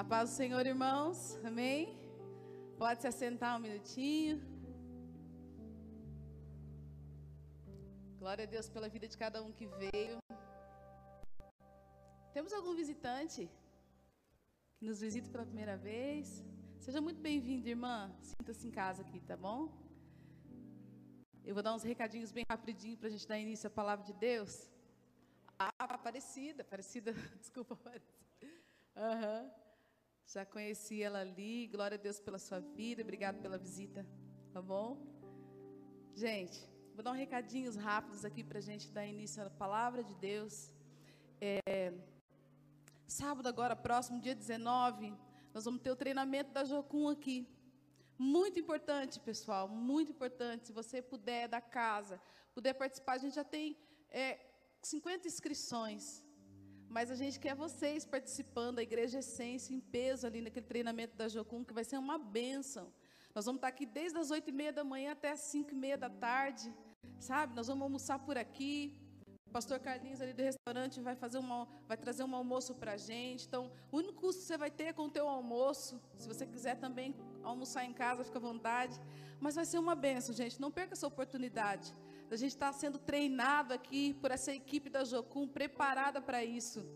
A paz do Senhor, irmãos. Amém? Pode se assentar um minutinho. Glória a Deus pela vida de cada um que veio. Temos algum visitante que nos visita pela primeira vez? Seja muito bem-vindo, irmã. Sinta-se em casa aqui, tá bom? Eu vou dar uns recadinhos bem rapidinho para a gente dar início à palavra de Deus. Ah, Aparecida, Aparecida, desculpa, Aparecida. Aham. Já conheci ela ali. Glória a Deus pela sua vida. Obrigado pela visita. Tá bom? Gente, vou dar um recadinhos rápidos aqui para a gente dar início à palavra de Deus. É, sábado agora, próximo, dia 19, nós vamos ter o treinamento da Jocum aqui. Muito importante, pessoal, muito importante. Se você puder, da casa, puder participar, a gente já tem é, 50 inscrições. Mas a gente quer vocês participando, a Igreja Essência, em peso ali naquele treinamento da Jocum, que vai ser uma bênção. Nós vamos estar aqui desde as oito e meia da manhã até as cinco e meia da tarde, sabe? Nós vamos almoçar por aqui. O pastor Carlinhos ali do restaurante vai fazer uma, vai trazer um almoço para a gente. Então, o único custo que você vai ter é com o teu almoço. Se você quiser também almoçar em casa, fica à vontade. Mas vai ser uma benção, gente. Não perca essa oportunidade. A gente está sendo treinado aqui por essa equipe da Jocum, preparada para isso.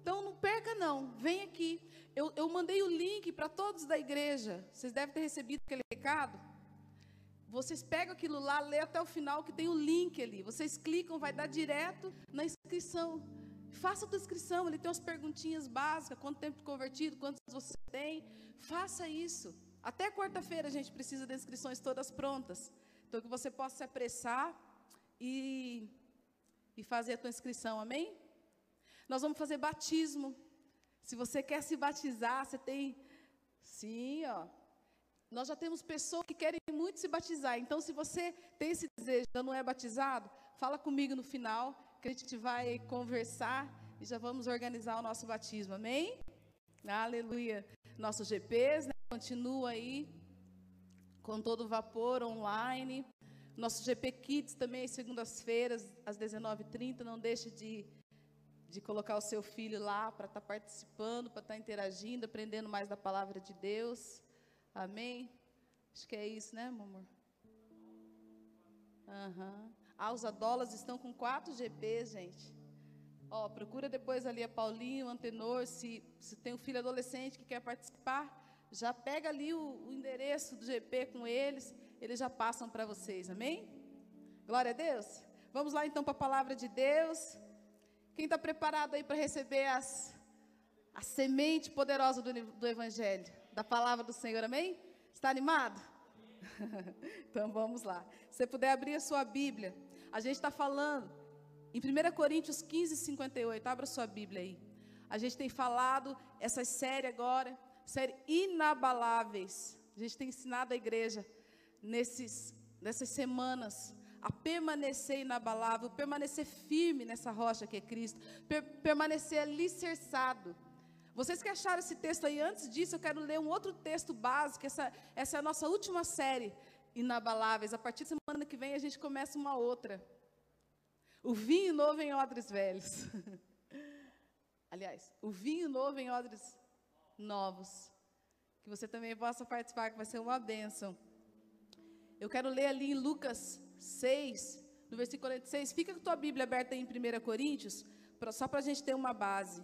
Então não perca não, vem aqui. Eu, eu mandei o link para todos da igreja. Vocês devem ter recebido aquele recado. Vocês pegam aquilo lá, lê até o final que tem o link ali. Vocês clicam, vai dar direto na inscrição. Faça a tua inscrição, ele tem umas perguntinhas básicas, quanto tempo de convertido, quantos você tem. Faça isso. Até quarta-feira a gente precisa das inscrições todas prontas. Então que você possa se apressar e, e fazer a tua inscrição, amém? Nós vamos fazer batismo. Se você quer se batizar, você tem. Sim, ó. Nós já temos pessoas que querem muito se batizar. Então, se você tem esse desejo e não é batizado, fala comigo no final, que a gente vai conversar e já vamos organizar o nosso batismo. Amém? Aleluia. Nossos GPs, né, continua aí com todo vapor online. Nosso GP Kids também, segundas-feiras, às 19h30. Não deixe de, de colocar o seu filho lá para estar tá participando, para estar tá interagindo, aprendendo mais da palavra de Deus. Amém? Acho que é isso, né, meu amor? Uhum. Ah, os adolas estão com quatro GPs, gente. Ó, procura depois ali a Paulinho, o Antenor, se, se tem um filho adolescente que quer participar, já pega ali o, o endereço do GP com eles eles já passam para vocês, amém? Glória a Deus. Vamos lá então para a palavra de Deus. Quem está preparado aí para receber as, a semente poderosa do, do Evangelho, da palavra do Senhor, amém? Está animado? então vamos lá. Se você puder abrir a sua Bíblia, a gente está falando em 1 Coríntios 15, 58. Abra sua Bíblia aí. A gente tem falado essa série agora, série Inabaláveis. A gente tem ensinado a igreja nesses, nessas semanas a permanecer inabalável, permanecer firme nessa rocha que é Cristo, per, permanecer alicerçado. Vocês que acharam esse texto aí, antes disso, eu quero ler um outro texto básico, essa, essa é a nossa última série, Inabaláveis. A partir da semana que vem a gente começa uma outra. O vinho novo em odres velhos. Aliás, o vinho novo em odres novos. Que você também possa participar, que vai ser uma bênção. Eu quero ler ali em Lucas 6, no versículo 46. Fica com a tua Bíblia aberta em 1 Coríntios, só para a gente ter uma base.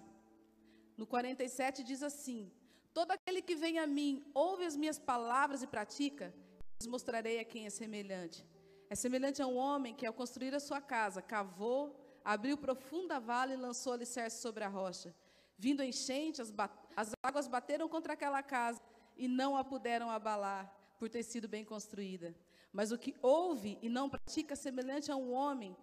No 47 diz assim: Todo aquele que vem a mim, ouve as minhas palavras e pratica, lhes mostrarei a quem é semelhante. É semelhante a um homem que, ao construir a sua casa, cavou, abriu profunda vala e lançou alicerce sobre a rocha. Vindo enchente, as, as águas bateram contra aquela casa e não a puderam abalar, por ter sido bem construída. Mas o que ouve e não pratica é semelhante a um homem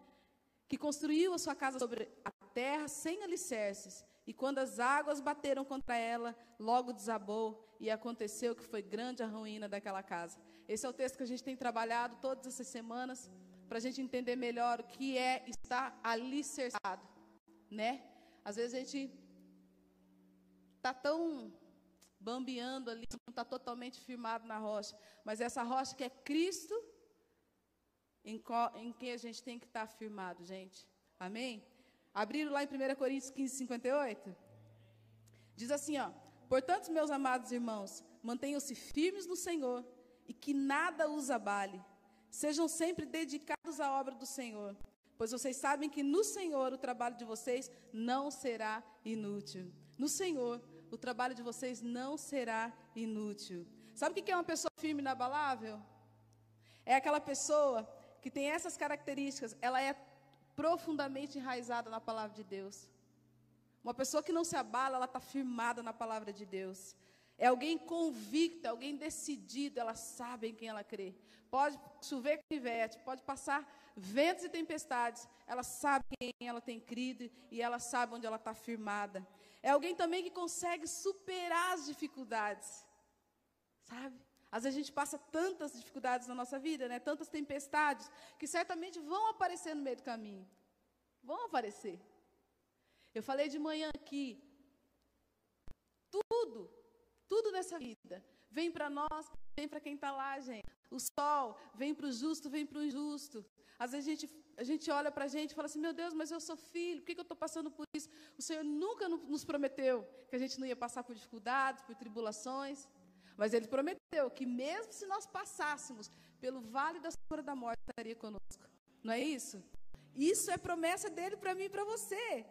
que construiu a sua casa sobre a terra sem alicerces, e quando as águas bateram contra ela, logo desabou, e aconteceu que foi grande a ruína daquela casa. Esse é o texto que a gente tem trabalhado todas essas semanas, para a gente entender melhor o que é estar alicerçado, né? Às vezes a gente está tão bambeando ali, não está totalmente firmado na rocha. Mas essa rocha que é Cristo, em, em quem a gente tem que estar tá firmado, gente. Amém? Abriram lá em 1 Coríntios 15, 58? Diz assim, ó. Portanto, meus amados irmãos, mantenham-se firmes no Senhor e que nada os abale. Sejam sempre dedicados à obra do Senhor, pois vocês sabem que no Senhor o trabalho de vocês não será inútil. No Senhor, o trabalho de vocês não será inútil. Sabe o que é uma pessoa firme e inabalável? É aquela pessoa que tem essas características, ela é profundamente enraizada na palavra de Deus. Uma pessoa que não se abala, ela está firmada na palavra de Deus. É alguém convicto, é alguém decidido, ela sabe em quem ela crê. Pode chover canivete, pode passar ventos e tempestades, ela sabe quem ela tem crido e ela sabe onde ela está firmada. É alguém também que consegue superar as dificuldades, sabe? Às vezes a gente passa tantas dificuldades na nossa vida, né? tantas tempestades, que certamente vão aparecer no meio do caminho. Vão aparecer. Eu falei de manhã aqui. Tudo, tudo nessa vida vem para nós, vem para quem está lá, gente. O sol vem para o justo, vem para o injusto. Às vezes a gente, a gente olha para a gente e fala assim: Meu Deus, mas eu sou filho, por que, que eu estou passando por isso? O Senhor nunca nos prometeu que a gente não ia passar por dificuldades, por tribulações. Mas Ele prometeu que, mesmo se nós passássemos pelo vale da sombra da morte, estaria conosco. Não é isso? Isso é promessa dele para mim e para você.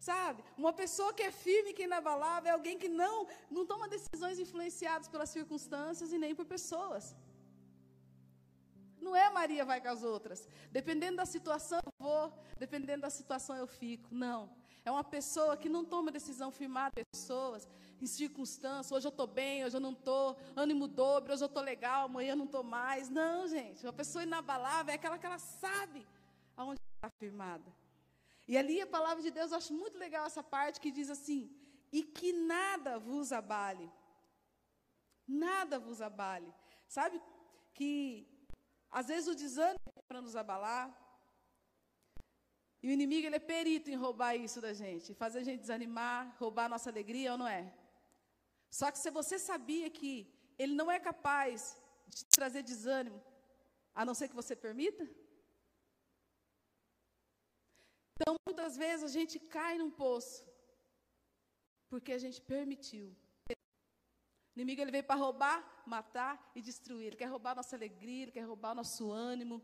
Sabe? Uma pessoa que é firme, que é inabalável, é alguém que não, não toma decisões influenciadas pelas circunstâncias e nem por pessoas. Não é Maria vai com as outras. Dependendo da situação eu vou, dependendo da situação eu fico. Não. É uma pessoa que não toma decisão firmada em pessoas, em circunstâncias. Hoje eu estou bem, hoje eu não estou. Ânimo dobro, hoje eu estou legal, amanhã eu não estou mais. Não, gente. Uma pessoa inabalável é aquela que ela sabe aonde está firmada. E ali a palavra de Deus, eu acho muito legal essa parte que diz assim: e que nada vos abale. Nada vos abale. Sabe que às vezes o desânimo é para nos abalar. E o inimigo ele é perito em roubar isso da gente, fazer a gente desanimar, roubar a nossa alegria, ou não é? Só que se você sabia que ele não é capaz de te trazer desânimo, a não ser que você permita, então, muitas vezes a gente cai num poço porque a gente permitiu. O inimigo ele veio para roubar, matar e destruir. Ele quer roubar nossa alegria, ele quer roubar nosso ânimo.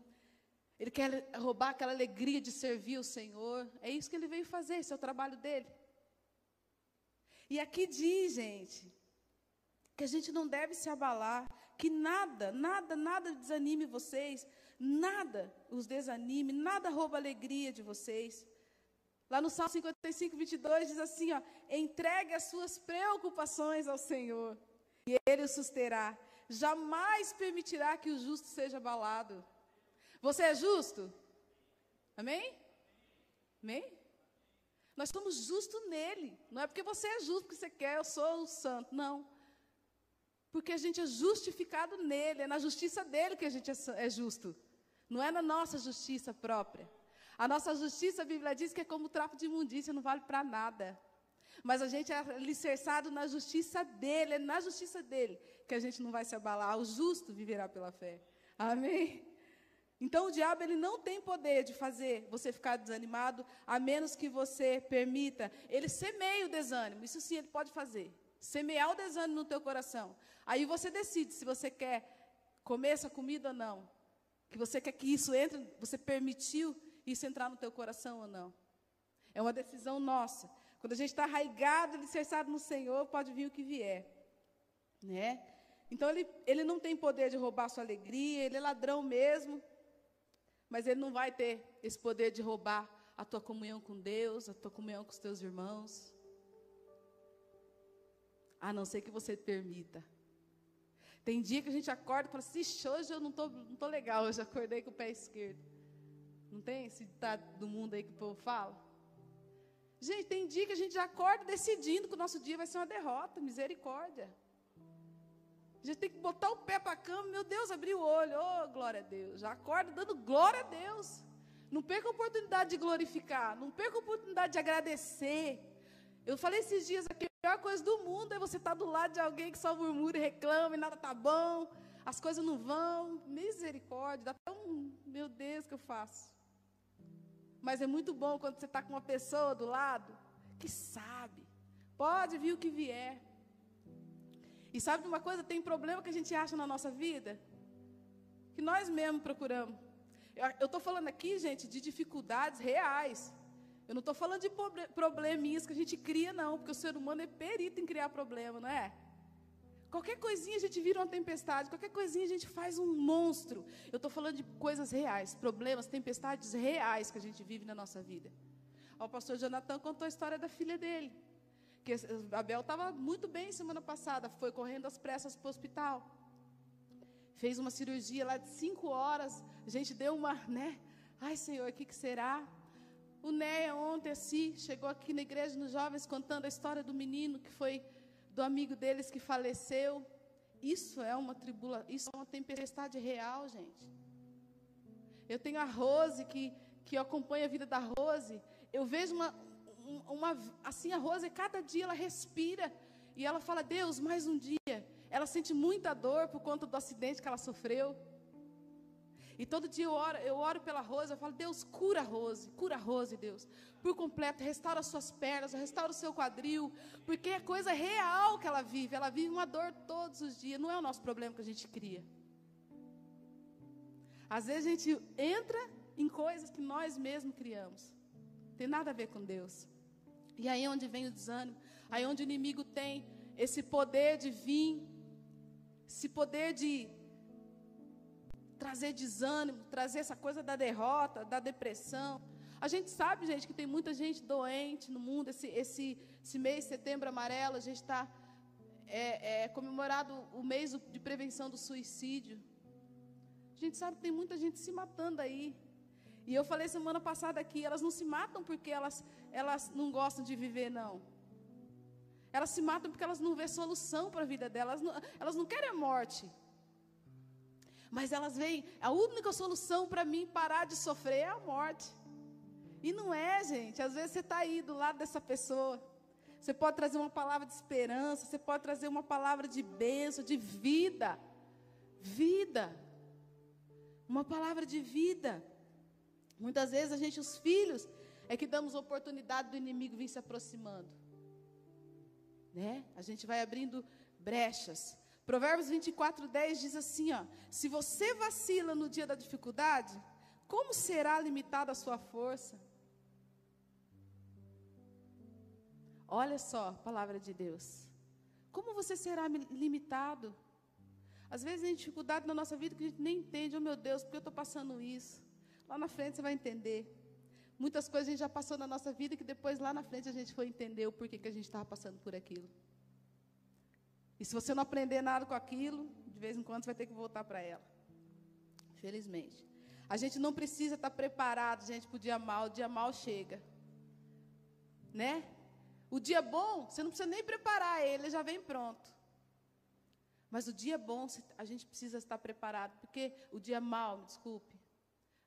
Ele quer roubar aquela alegria de servir o Senhor. É isso que ele veio fazer, esse é o trabalho dele. E aqui diz, gente, que a gente não deve se abalar, que nada, nada, nada desanime vocês, nada os desanime, nada rouba a alegria de vocês. Lá no Salmo 55, 22 diz assim: ó, entregue as suas preocupações ao Senhor e Ele o susterá. Jamais permitirá que o justo seja abalado. Você é justo? Amém? Amém? Nós somos justos nele. Não é porque você é justo que você quer, eu sou o santo. Não. Porque a gente é justificado nele, é na justiça dele que a gente é, é justo. Não é na nossa justiça própria. A nossa justiça, a Bíblia diz que é como trapo de imundícia, não vale para nada. Mas a gente é alicerçado na justiça dele, é na justiça dele que a gente não vai se abalar. O justo viverá pela fé. Amém? Então o diabo ele não tem poder de fazer você ficar desanimado, a menos que você permita. Ele semeia o desânimo, isso sim ele pode fazer. Semear o desânimo no teu coração. Aí você decide se você quer comer essa comida ou não que você quer que isso entre, você permitiu isso entrar no teu coração ou não. É uma decisão nossa. Quando a gente está arraigado, alicerçado no Senhor, pode vir o que vier. Né? Então, ele, ele não tem poder de roubar sua alegria, ele é ladrão mesmo, mas ele não vai ter esse poder de roubar a tua comunhão com Deus, a tua comunhão com os teus irmãos. A não ser que você permita. Tem dia que a gente acorda e fala assim, hoje eu não estou não tô legal, hoje acordei com o pé esquerdo. Não tem esse ditado do mundo aí que o povo fala? Gente, tem dia que a gente já acorda decidindo que o nosso dia vai ser uma derrota, misericórdia. A gente tem que botar o pé para a cama, meu Deus, abrir o olho, oh, glória a Deus. Já acorda dando glória a Deus. Não perca a oportunidade de glorificar, não perca a oportunidade de agradecer. Eu falei esses dias aqui, a pior coisa do mundo é você estar do lado de alguém que só murmura e reclama e nada está bom, as coisas não vão. Misericórdia, dá até um, meu Deus, que eu faço. Mas é muito bom quando você está com uma pessoa do lado que sabe, pode vir o que vier, E sabe de uma coisa? Tem problema que a gente acha na nossa vida que nós mesmos procuramos. Eu estou falando aqui, gente, de dificuldades reais. Eu não estou falando de probleminhas que a gente cria, não, porque o ser humano é perito em criar problema, não é? Qualquer coisinha a gente vira uma tempestade, qualquer coisinha a gente faz um monstro. Eu estou falando de coisas reais, problemas, tempestades reais que a gente vive na nossa vida. O pastor Jonathan contou a história da filha dele. Que Abel estava muito bem semana passada, foi correndo às pressas para o hospital. Fez uma cirurgia lá de cinco horas. A gente deu uma, né? Ai, Senhor, o que, que será? O Néia ontem, assim, chegou aqui na igreja nos jovens contando a história do menino que foi do amigo deles que faleceu. Isso é uma tribula, isso é uma tempestade real, gente. Eu tenho a Rose que que acompanha a vida da Rose. Eu vejo uma, uma assim a Rose cada dia ela respira e ela fala: "Deus, mais um dia". Ela sente muita dor por conta do acidente que ela sofreu. E todo dia eu oro, eu oro pela Rose, eu falo, Deus, cura a Rose, cura a Rose, Deus, por completo, restaura as suas pernas, restaura o seu quadril, porque é coisa real que ela vive, ela vive uma dor todos os dias, não é o nosso problema que a gente cria. Às vezes a gente entra em coisas que nós mesmos criamos, tem nada a ver com Deus. E aí é onde vem o desânimo, aí é onde o inimigo tem esse poder de vir, esse poder de trazer desânimo, trazer essa coisa da derrota, da depressão. A gente sabe, gente, que tem muita gente doente no mundo. Esse, esse, esse mês, setembro amarelo, a gente está é, é, comemorado o mês de prevenção do suicídio. A gente sabe que tem muita gente se matando aí. E eu falei semana passada aqui, elas não se matam porque elas, elas não gostam de viver, não. Elas se matam porque elas não vêem solução para a vida delas. Elas não, elas não querem a morte. Mas elas veem, a única solução para mim parar de sofrer é a morte. E não é, gente. Às vezes você está aí do lado dessa pessoa. Você pode trazer uma palavra de esperança, você pode trazer uma palavra de bênção, de vida. Vida. Uma palavra de vida. Muitas vezes a gente, os filhos, é que damos oportunidade do inimigo vir se aproximando. Né? A gente vai abrindo brechas. Provérbios 24, 10 diz assim: ó, se você vacila no dia da dificuldade, como será limitada a sua força? Olha só palavra de Deus. Como você será limitado? Às vezes tem dificuldade na nossa vida que a gente nem entende. Oh meu Deus, por que eu estou passando isso? Lá na frente você vai entender. Muitas coisas a gente já passou na nossa vida que depois lá na frente a gente foi entender o porquê que a gente estava passando por aquilo. E se você não aprender nada com aquilo, de vez em quando você vai ter que voltar para ela. Felizmente. A gente não precisa estar preparado, gente, para o dia mal. O dia mal chega. Né? O dia bom, você não precisa nem preparar ele, ele já vem pronto. Mas o dia bom, a gente precisa estar preparado, porque o dia mal, me desculpe,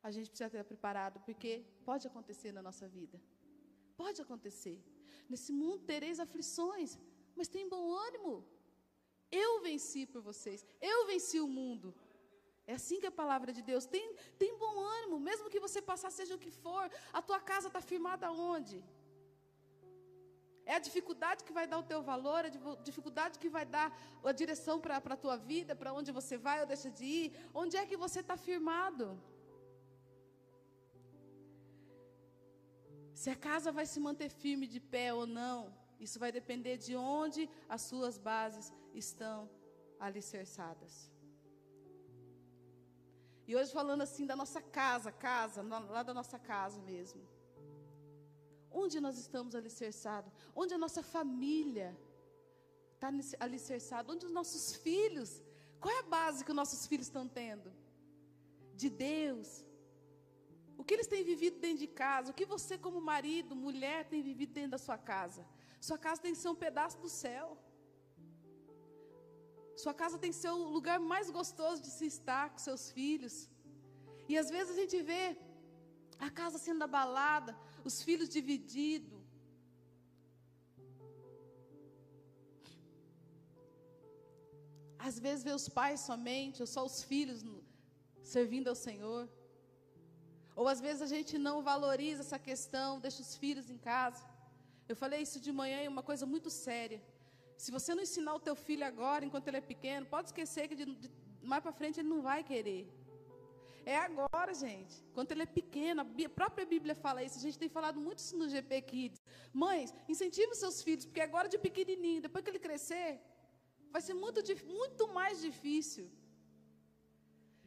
a gente precisa estar preparado, porque pode acontecer na nossa vida. Pode acontecer. Nesse mundo tereis aflições, mas tem bom ânimo. Eu venci por vocês. Eu venci o mundo. É assim que é a palavra de Deus. Tem, tem bom ânimo, mesmo que você passar, seja o que for. A tua casa está firmada onde? É a dificuldade que vai dar o teu valor, a dificuldade que vai dar a direção para a tua vida, para onde você vai ou deixa de ir. Onde é que você está firmado? Se a casa vai se manter firme de pé ou não, isso vai depender de onde as suas bases estão alicerçadas. E hoje falando assim da nossa casa, casa, lá da nossa casa mesmo. Onde nós estamos alicerçados? Onde a nossa família está alicerçada? Onde os nossos filhos? Qual é a base que os nossos filhos estão tendo? De Deus. O que eles têm vivido dentro de casa? O que você, como marido, mulher, tem vivido dentro da sua casa? Sua casa tem que ser um pedaço do céu. Sua casa tem que ser o lugar mais gostoso de se estar com seus filhos. E às vezes a gente vê a casa sendo abalada, os filhos divididos. Às vezes vê os pais somente, ou só os filhos servindo ao Senhor. Ou às vezes a gente não valoriza essa questão, deixa os filhos em casa. Eu falei isso de manhã e uma coisa muito séria. Se você não ensinar o teu filho agora, enquanto ele é pequeno, pode esquecer que de, de, mais para frente ele não vai querer. É agora, gente. Quando ele é pequeno, a própria Bíblia fala isso. A gente tem falado muito isso no GP Kids. Mães, incentive seus filhos, porque agora de pequenininho, depois que ele crescer, vai ser muito, muito mais difícil.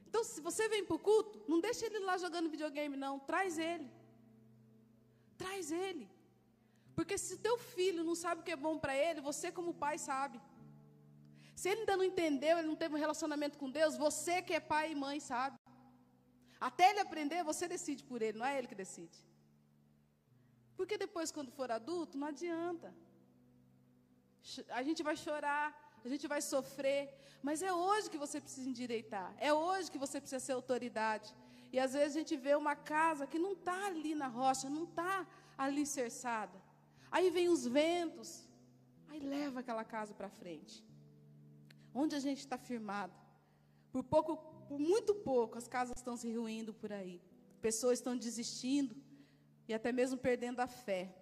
Então, se você vem para o culto, não deixa ele lá jogando videogame, não. Traz ele. Traz ele. Porque se teu filho não sabe o que é bom para ele, você como pai sabe. Se ele ainda não entendeu, ele não teve um relacionamento com Deus, você que é pai e mãe sabe. Até ele aprender, você decide por ele, não é ele que decide. Porque depois, quando for adulto, não adianta. A gente vai chorar, a gente vai sofrer, mas é hoje que você precisa endireitar, é hoje que você precisa ser autoridade. E às vezes a gente vê uma casa que não está ali na rocha, não está ali cerçada. Aí vem os ventos, aí leva aquela casa para frente. Onde a gente está firmado. Por pouco, por muito pouco, as casas estão se ruindo por aí. Pessoas estão desistindo e até mesmo perdendo a fé.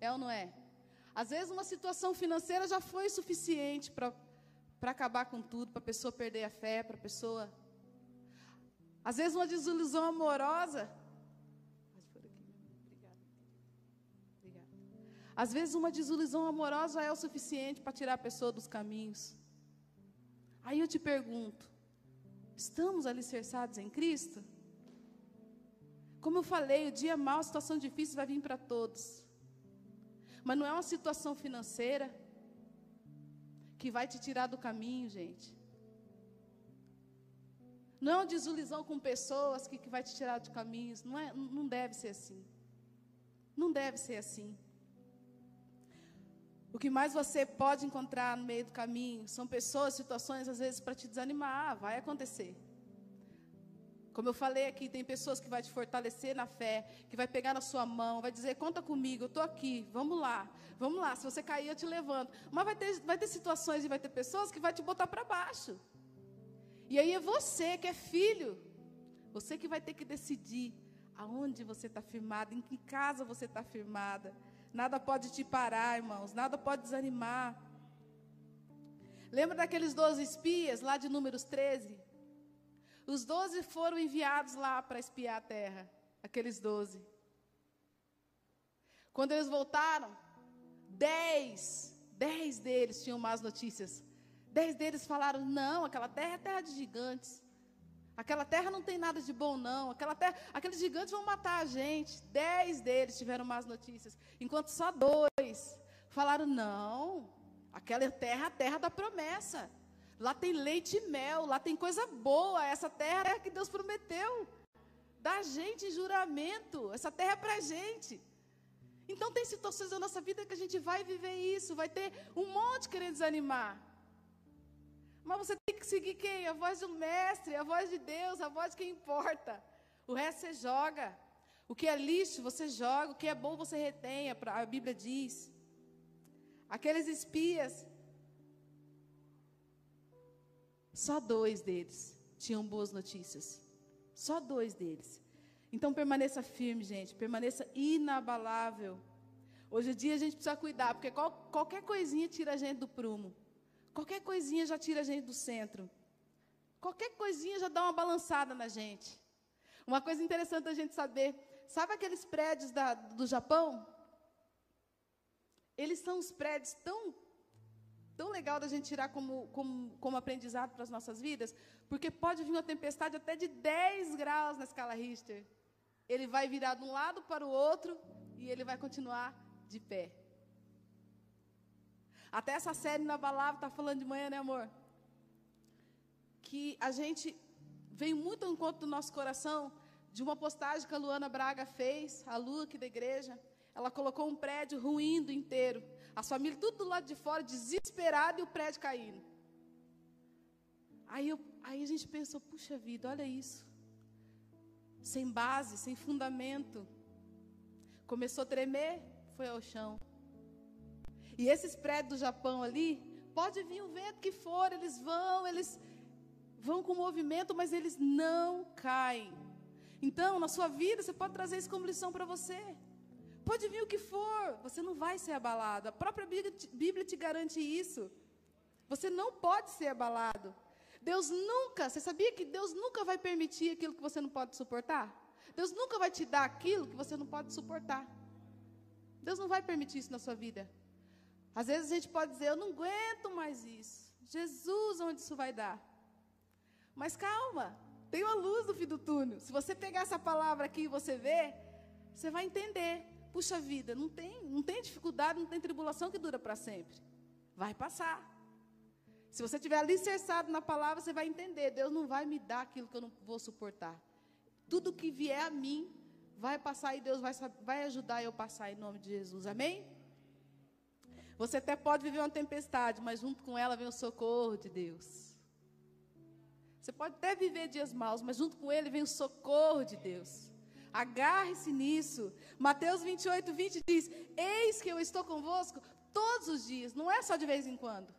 É ou não é? Às vezes uma situação financeira já foi suficiente para acabar com tudo, para a pessoa perder a fé, para a pessoa. Às vezes uma desilusão amorosa Às vezes, uma desilusão amorosa é o suficiente para tirar a pessoa dos caminhos. Aí eu te pergunto: estamos alicerçados em Cristo? Como eu falei, o dia mau, a situação difícil vai vir para todos. Mas não é uma situação financeira que vai te tirar do caminho, gente. Não é uma desilusão com pessoas que, que vai te tirar de caminhos. Não, é, não deve ser assim. Não deve ser assim. O que mais você pode encontrar no meio do caminho são pessoas, situações, às vezes, para te desanimar. Vai acontecer. Como eu falei aqui, tem pessoas que vai te fortalecer na fé, que vai pegar na sua mão, vai dizer, conta comigo, eu estou aqui, vamos lá, vamos lá, se você cair eu te levanto. Mas vai ter, vai ter situações e vai ter pessoas que vai te botar para baixo. E aí é você que é filho, você que vai ter que decidir aonde você está firmado, em que casa você está firmada. Nada pode te parar, irmãos. Nada pode desanimar. Lembra daqueles doze espias lá de Números 13? Os doze foram enviados lá para espiar a terra. Aqueles doze. Quando eles voltaram, dez, dez deles tinham más notícias. Dez deles falaram: não, aquela terra é terra de gigantes. Aquela terra não tem nada de bom, não. Aquela terra, aqueles gigantes vão matar a gente. Dez deles tiveram más notícias, enquanto só dois falaram: não, aquela terra é a terra da promessa. Lá tem leite e mel, lá tem coisa boa. Essa terra é a que Deus prometeu. Da gente juramento. Essa terra é para gente. Então tem situações da nossa vida que a gente vai viver isso. Vai ter um monte querendo desanimar. Mas você tem que seguir quem? A voz do mestre, a voz de Deus, a voz de quem importa. O resto você joga. O que é lixo, você joga. O que é bom, você retém. A Bíblia diz. Aqueles espias, só dois deles tinham boas notícias. Só dois deles. Então permaneça firme, gente. Permaneça inabalável. Hoje em dia a gente precisa cuidar, porque qual, qualquer coisinha tira a gente do prumo. Qualquer coisinha já tira a gente do centro. Qualquer coisinha já dá uma balançada na gente. Uma coisa interessante a gente saber, sabe aqueles prédios da, do Japão? Eles são os prédios tão tão legal da gente tirar como, como, como aprendizado para as nossas vidas, porque pode vir uma tempestade até de 10 graus na escala Richter. Ele vai virar de um lado para o outro e ele vai continuar de pé. Até essa série na palavra está falando de manhã, né, amor? Que a gente veio muito ao encontro do nosso coração de uma postagem que a Luana Braga fez, a Lu aqui da igreja. Ela colocou um prédio ruindo inteiro. As famílias tudo do lado de fora, desesperado e o prédio caindo. Aí, eu, aí a gente pensou, puxa vida, olha isso. Sem base, sem fundamento. Começou a tremer, foi ao chão. E esses prédios do Japão ali, pode vir o vento que for, eles vão, eles vão com movimento, mas eles não caem. Então, na sua vida, você pode trazer isso como lição para você. Pode vir o que for, você não vai ser abalado. A própria Bíblia te, garante isso. Você não pode ser abalado. Deus nunca, você sabia que Deus nunca vai permitir aquilo que você não pode suportar? Deus nunca vai te dar aquilo que você não pode suportar. Deus não vai permitir isso na sua vida. Às vezes a gente pode dizer, eu não aguento mais isso. Jesus, onde isso vai dar? Mas calma, tem uma luz no fim do túnel. Se você pegar essa palavra aqui e você ver, você vai entender. Puxa vida, não tem, não tem dificuldade, não tem tribulação que dura para sempre. Vai passar. Se você estiver alicerçado na palavra, você vai entender. Deus não vai me dar aquilo que eu não vou suportar. Tudo que vier a mim vai passar e Deus vai, vai ajudar eu passar em nome de Jesus. Amém? Você até pode viver uma tempestade, mas junto com ela vem o socorro de Deus. Você pode até viver dias maus, mas junto com ele vem o socorro de Deus. Agarre-se nisso. Mateus 28, 20 diz: Eis que eu estou convosco todos os dias, não é só de vez em quando.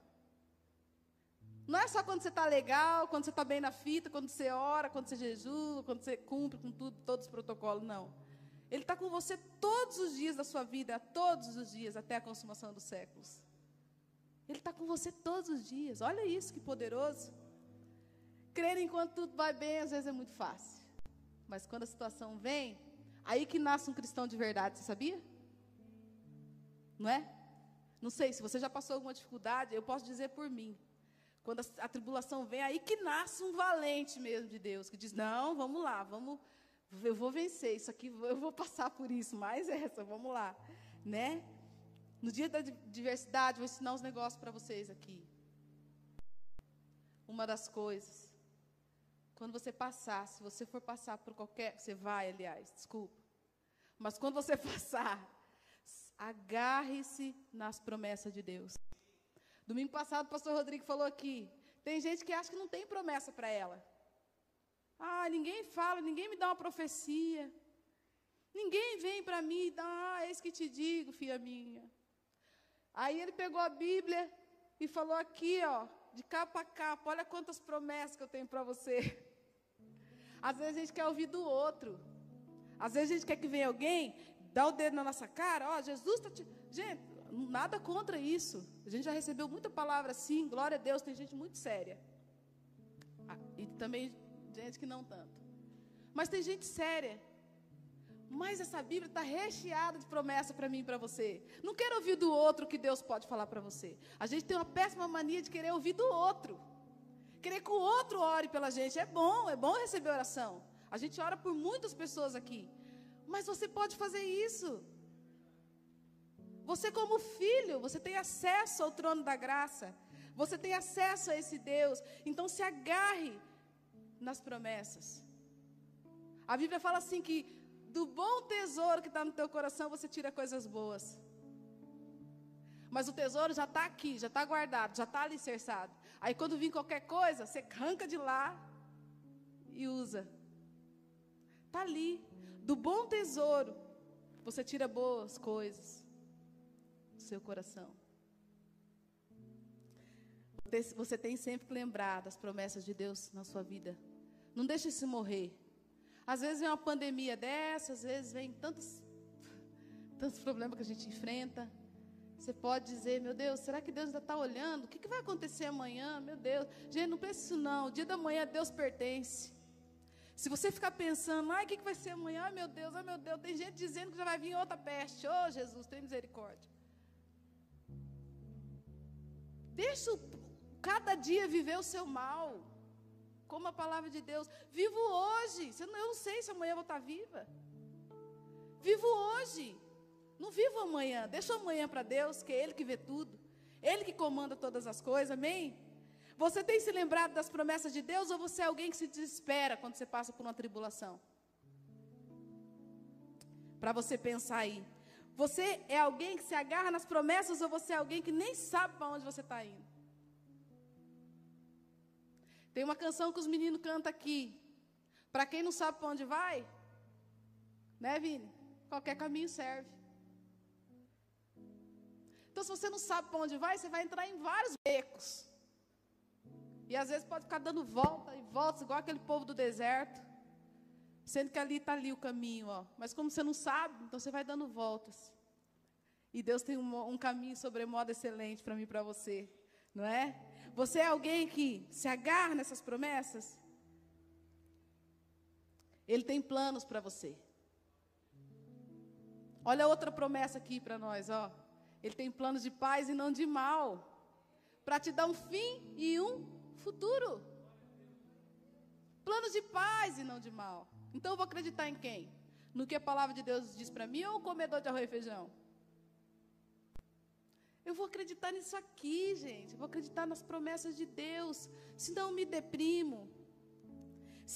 Não é só quando você está legal, quando você está bem na fita, quando você ora, quando você jejua, quando você cumpre com tudo, todos os protocolos, não. Ele está com você todos os dias da sua vida, todos os dias, até a consumação dos séculos. Ele está com você todos os dias. Olha isso, que poderoso. Crer enquanto tudo vai bem, às vezes é muito fácil. Mas quando a situação vem, aí que nasce um cristão de verdade, você sabia? Não é? Não sei, se você já passou alguma dificuldade, eu posso dizer por mim. Quando a, a, tribulação vem, aí que nasce um valente mesmo de Deus, que diz: Não, vamos lá, vamos, eu vou vencer isso aqui, eu vou passar por isso, mais essa, vamos lá. Né? No dia da diversidade, vou ensinar uns negócios para vocês aqui. Uma das coisas, quando você passar, se você for passar por qualquer. Você vai, aliás, desculpa. Mas quando você passar, agarre-se nas promessas de Deus. Domingo passado, o pastor Rodrigo falou aqui. Tem gente que acha que não tem promessa para ela. Ah, ninguém fala, ninguém me dá uma profecia. Ninguém vem para mim e dá, ah, eis que te digo, filha minha. Aí ele pegou a Bíblia e falou aqui, ó, de capa a capa, olha quantas promessas que eu tenho para você. Às vezes a gente quer ouvir do outro. Às vezes a gente quer que venha alguém, dá o dedo na nossa cara, ó, Jesus está te. Gente, nada contra isso. A gente já recebeu muita palavra assim, glória a Deus, tem gente muito séria. Ah, e também gente que não tanto. Mas tem gente séria. Mas essa Bíblia está recheada de promessa para mim e para você. Não quero ouvir do outro o que Deus pode falar para você. A gente tem uma péssima mania de querer ouvir do outro. Querer que o outro ore pela gente. É bom, é bom receber oração. A gente ora por muitas pessoas aqui. Mas você pode fazer isso. Você, como filho, você tem acesso ao trono da graça. Você tem acesso a esse Deus. Então se agarre nas promessas. A Bíblia fala assim que do bom tesouro que está no teu coração você tira coisas boas. Mas o tesouro já está aqui, já está guardado, já está alicerçado. Aí quando vir qualquer coisa, você arranca de lá e usa. Está ali. Do bom tesouro, você tira boas coisas seu coração. Você tem sempre que lembrar das promessas de Deus na sua vida. Não deixe se morrer. Às vezes vem uma pandemia dessa, às vezes vem tantos, tantos problemas que a gente enfrenta. Você pode dizer, meu Deus, será que Deus ainda está olhando? O que, que vai acontecer amanhã? Meu Deus. Gente, não pense isso não. O dia da manhã Deus pertence. Se você ficar pensando, ai, o que, que vai ser amanhã? Ai, meu Deus, ai, meu Deus. Tem gente dizendo que já vai vir outra peste. Oh, Jesus, tem misericórdia. Deixa cada dia viver o seu mal. Como a palavra de Deus. Vivo hoje. Eu não sei se amanhã eu vou estar viva. Vivo hoje. Não vivo amanhã. Deixa amanhã para Deus, que é Ele que vê tudo. Ele que comanda todas as coisas. Amém? Você tem se lembrado das promessas de Deus ou você é alguém que se desespera quando você passa por uma tribulação? Para você pensar aí. Você é alguém que se agarra nas promessas ou você é alguém que nem sabe para onde você está indo? Tem uma canção que os meninos cantam aqui. Para quem não sabe para onde vai, né, Vini? Qualquer caminho serve. Então, se você não sabe para onde vai, você vai entrar em vários becos. E às vezes pode ficar dando volta e volta, igual aquele povo do deserto. Sendo que ali está ali o caminho, ó. Mas como você não sabe, então você vai dando voltas. E Deus tem um, um caminho sobremodo excelente para mim e para você, não é? Você é alguém que se agarra nessas promessas? Ele tem planos para você. Olha outra promessa aqui para nós, ó. Ele tem planos de paz e não de mal, para te dar um fim e um futuro. Planos de paz e não de mal. Então eu vou acreditar em quem? No que a palavra de Deus diz para mim ou o comedor de arroz e feijão? Eu vou acreditar nisso aqui, gente. Eu vou acreditar nas promessas de Deus. Senão eu me deprimo.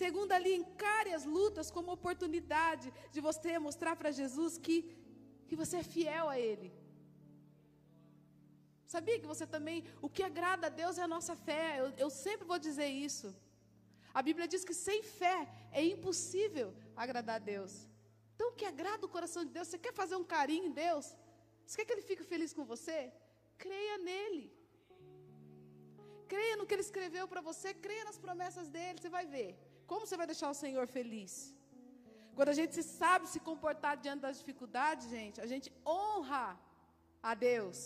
Segundo, ali, encare as lutas como oportunidade de você mostrar para Jesus que, que você é fiel a Ele. Sabia que você também, o que agrada a Deus é a nossa fé. Eu, eu sempre vou dizer isso. A Bíblia diz que sem fé é impossível agradar a Deus. Então, o que agrada o coração de Deus? Você quer fazer um carinho em Deus? Você quer que Ele fique feliz com você? Creia nele. Creia no que Ele escreveu para você, creia nas promessas dele, você vai ver. Como você vai deixar o Senhor feliz? Quando a gente sabe se comportar diante das dificuldades, gente, a gente honra a Deus.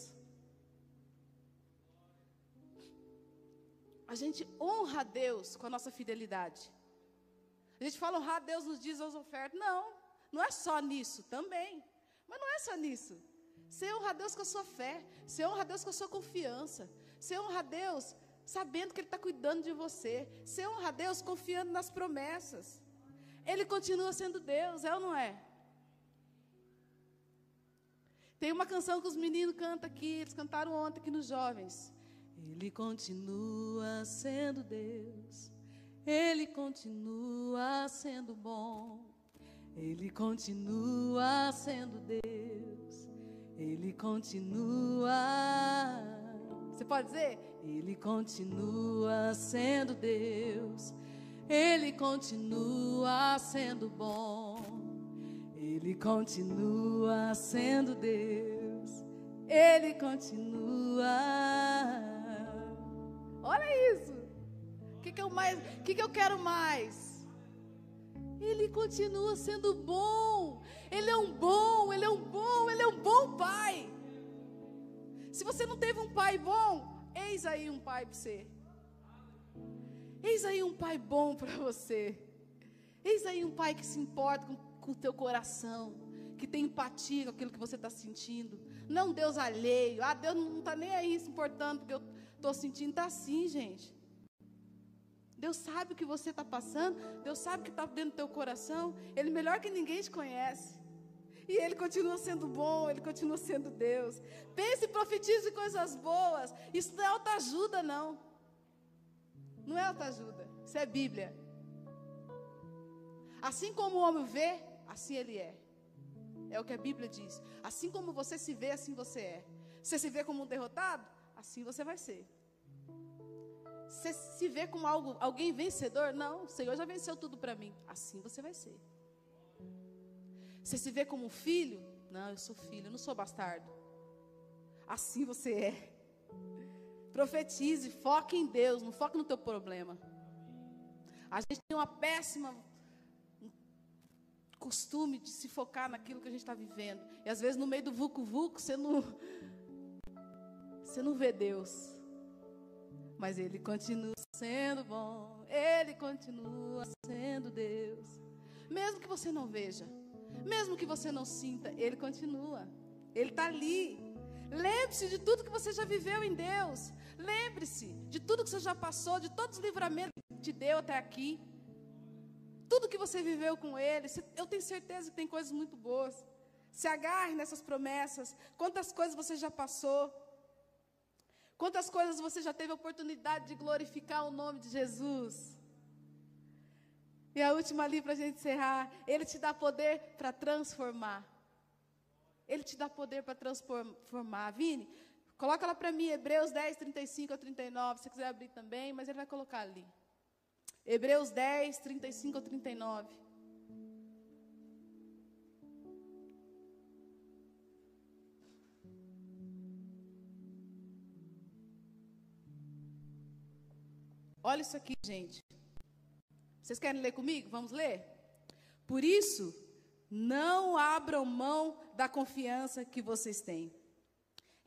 A gente honra a Deus com a nossa fidelidade. A gente fala honrar a Deus nos dias das ofertas. Não, não é só nisso, também. Mas não é só nisso. Você honra a Deus com a sua fé. Você honra a Deus com a sua confiança. Você honra a Deus sabendo que Ele está cuidando de você. Você honra a Deus confiando nas promessas. Ele continua sendo Deus, é ou não é? Tem uma canção que os meninos cantam aqui, eles cantaram ontem aqui nos jovens. Ele continua sendo Deus, Ele continua sendo bom, Ele continua sendo Deus, Ele continua. Você pode dizer? Ele continua sendo Deus, Ele continua sendo bom, Ele continua sendo Deus, Ele continua. Olha isso. O que, que eu mais? O que, que eu quero mais? Ele continua sendo bom. Ele é um bom, ele é um bom, ele é um bom pai. Se você não teve um pai bom, Eis aí um pai para você. Eis aí um pai bom para você. Eis aí um pai que se importa com o teu coração, que tem empatia com aquilo que você está sentindo. Não Deus alheio. Ah, Deus não está nem aí se importando porque eu estou sentindo. Está assim, gente. Deus sabe o que você está passando. Deus sabe o que está dentro do teu coração. Ele melhor que ninguém te conhece. E Ele continua sendo bom, Ele continua sendo Deus. Pense e profetize coisas boas. Isso não é autoajuda, não. Não é autoajuda. Isso é Bíblia. Assim como o homem vê, assim ele é. É o que a Bíblia diz. Assim como você se vê, assim você é. Você se vê como um derrotado, assim você vai ser. Você se vê como algo, alguém vencedor? Não, o Senhor já venceu tudo para mim. Assim você vai ser. Você se vê como um filho? Não, eu sou filho, eu não sou bastardo. Assim você é. Profetize, foque em Deus, não foque no teu problema. A gente tem uma péssima costume de se focar naquilo que a gente está vivendo. E às vezes no meio do vucu-vucu você não, você não vê Deus. Mas Ele continua sendo bom, Ele continua sendo Deus. Mesmo que você não veja. Mesmo que você não sinta, Ele continua. Ele está ali. Lembre-se de tudo que você já viveu em Deus. Lembre-se de tudo que você já passou, de todos os livramentos que te deu até aqui. Tudo que você viveu com Ele. Eu tenho certeza que tem coisas muito boas. Se agarre nessas promessas. Quantas coisas você já passou. Quantas coisas você já teve a oportunidade de glorificar o nome de Jesus. E a última ali para a gente encerrar. Ele te dá poder para transformar. Ele te dá poder para transformar. Vini, coloca lá para mim, Hebreus 10, 35 a 39. Se você quiser abrir também, mas ele vai colocar ali. Hebreus 10, 35 a 39. Olha isso aqui, gente. Vocês querem ler comigo? Vamos ler? Por isso, não abram mão da confiança que vocês têm.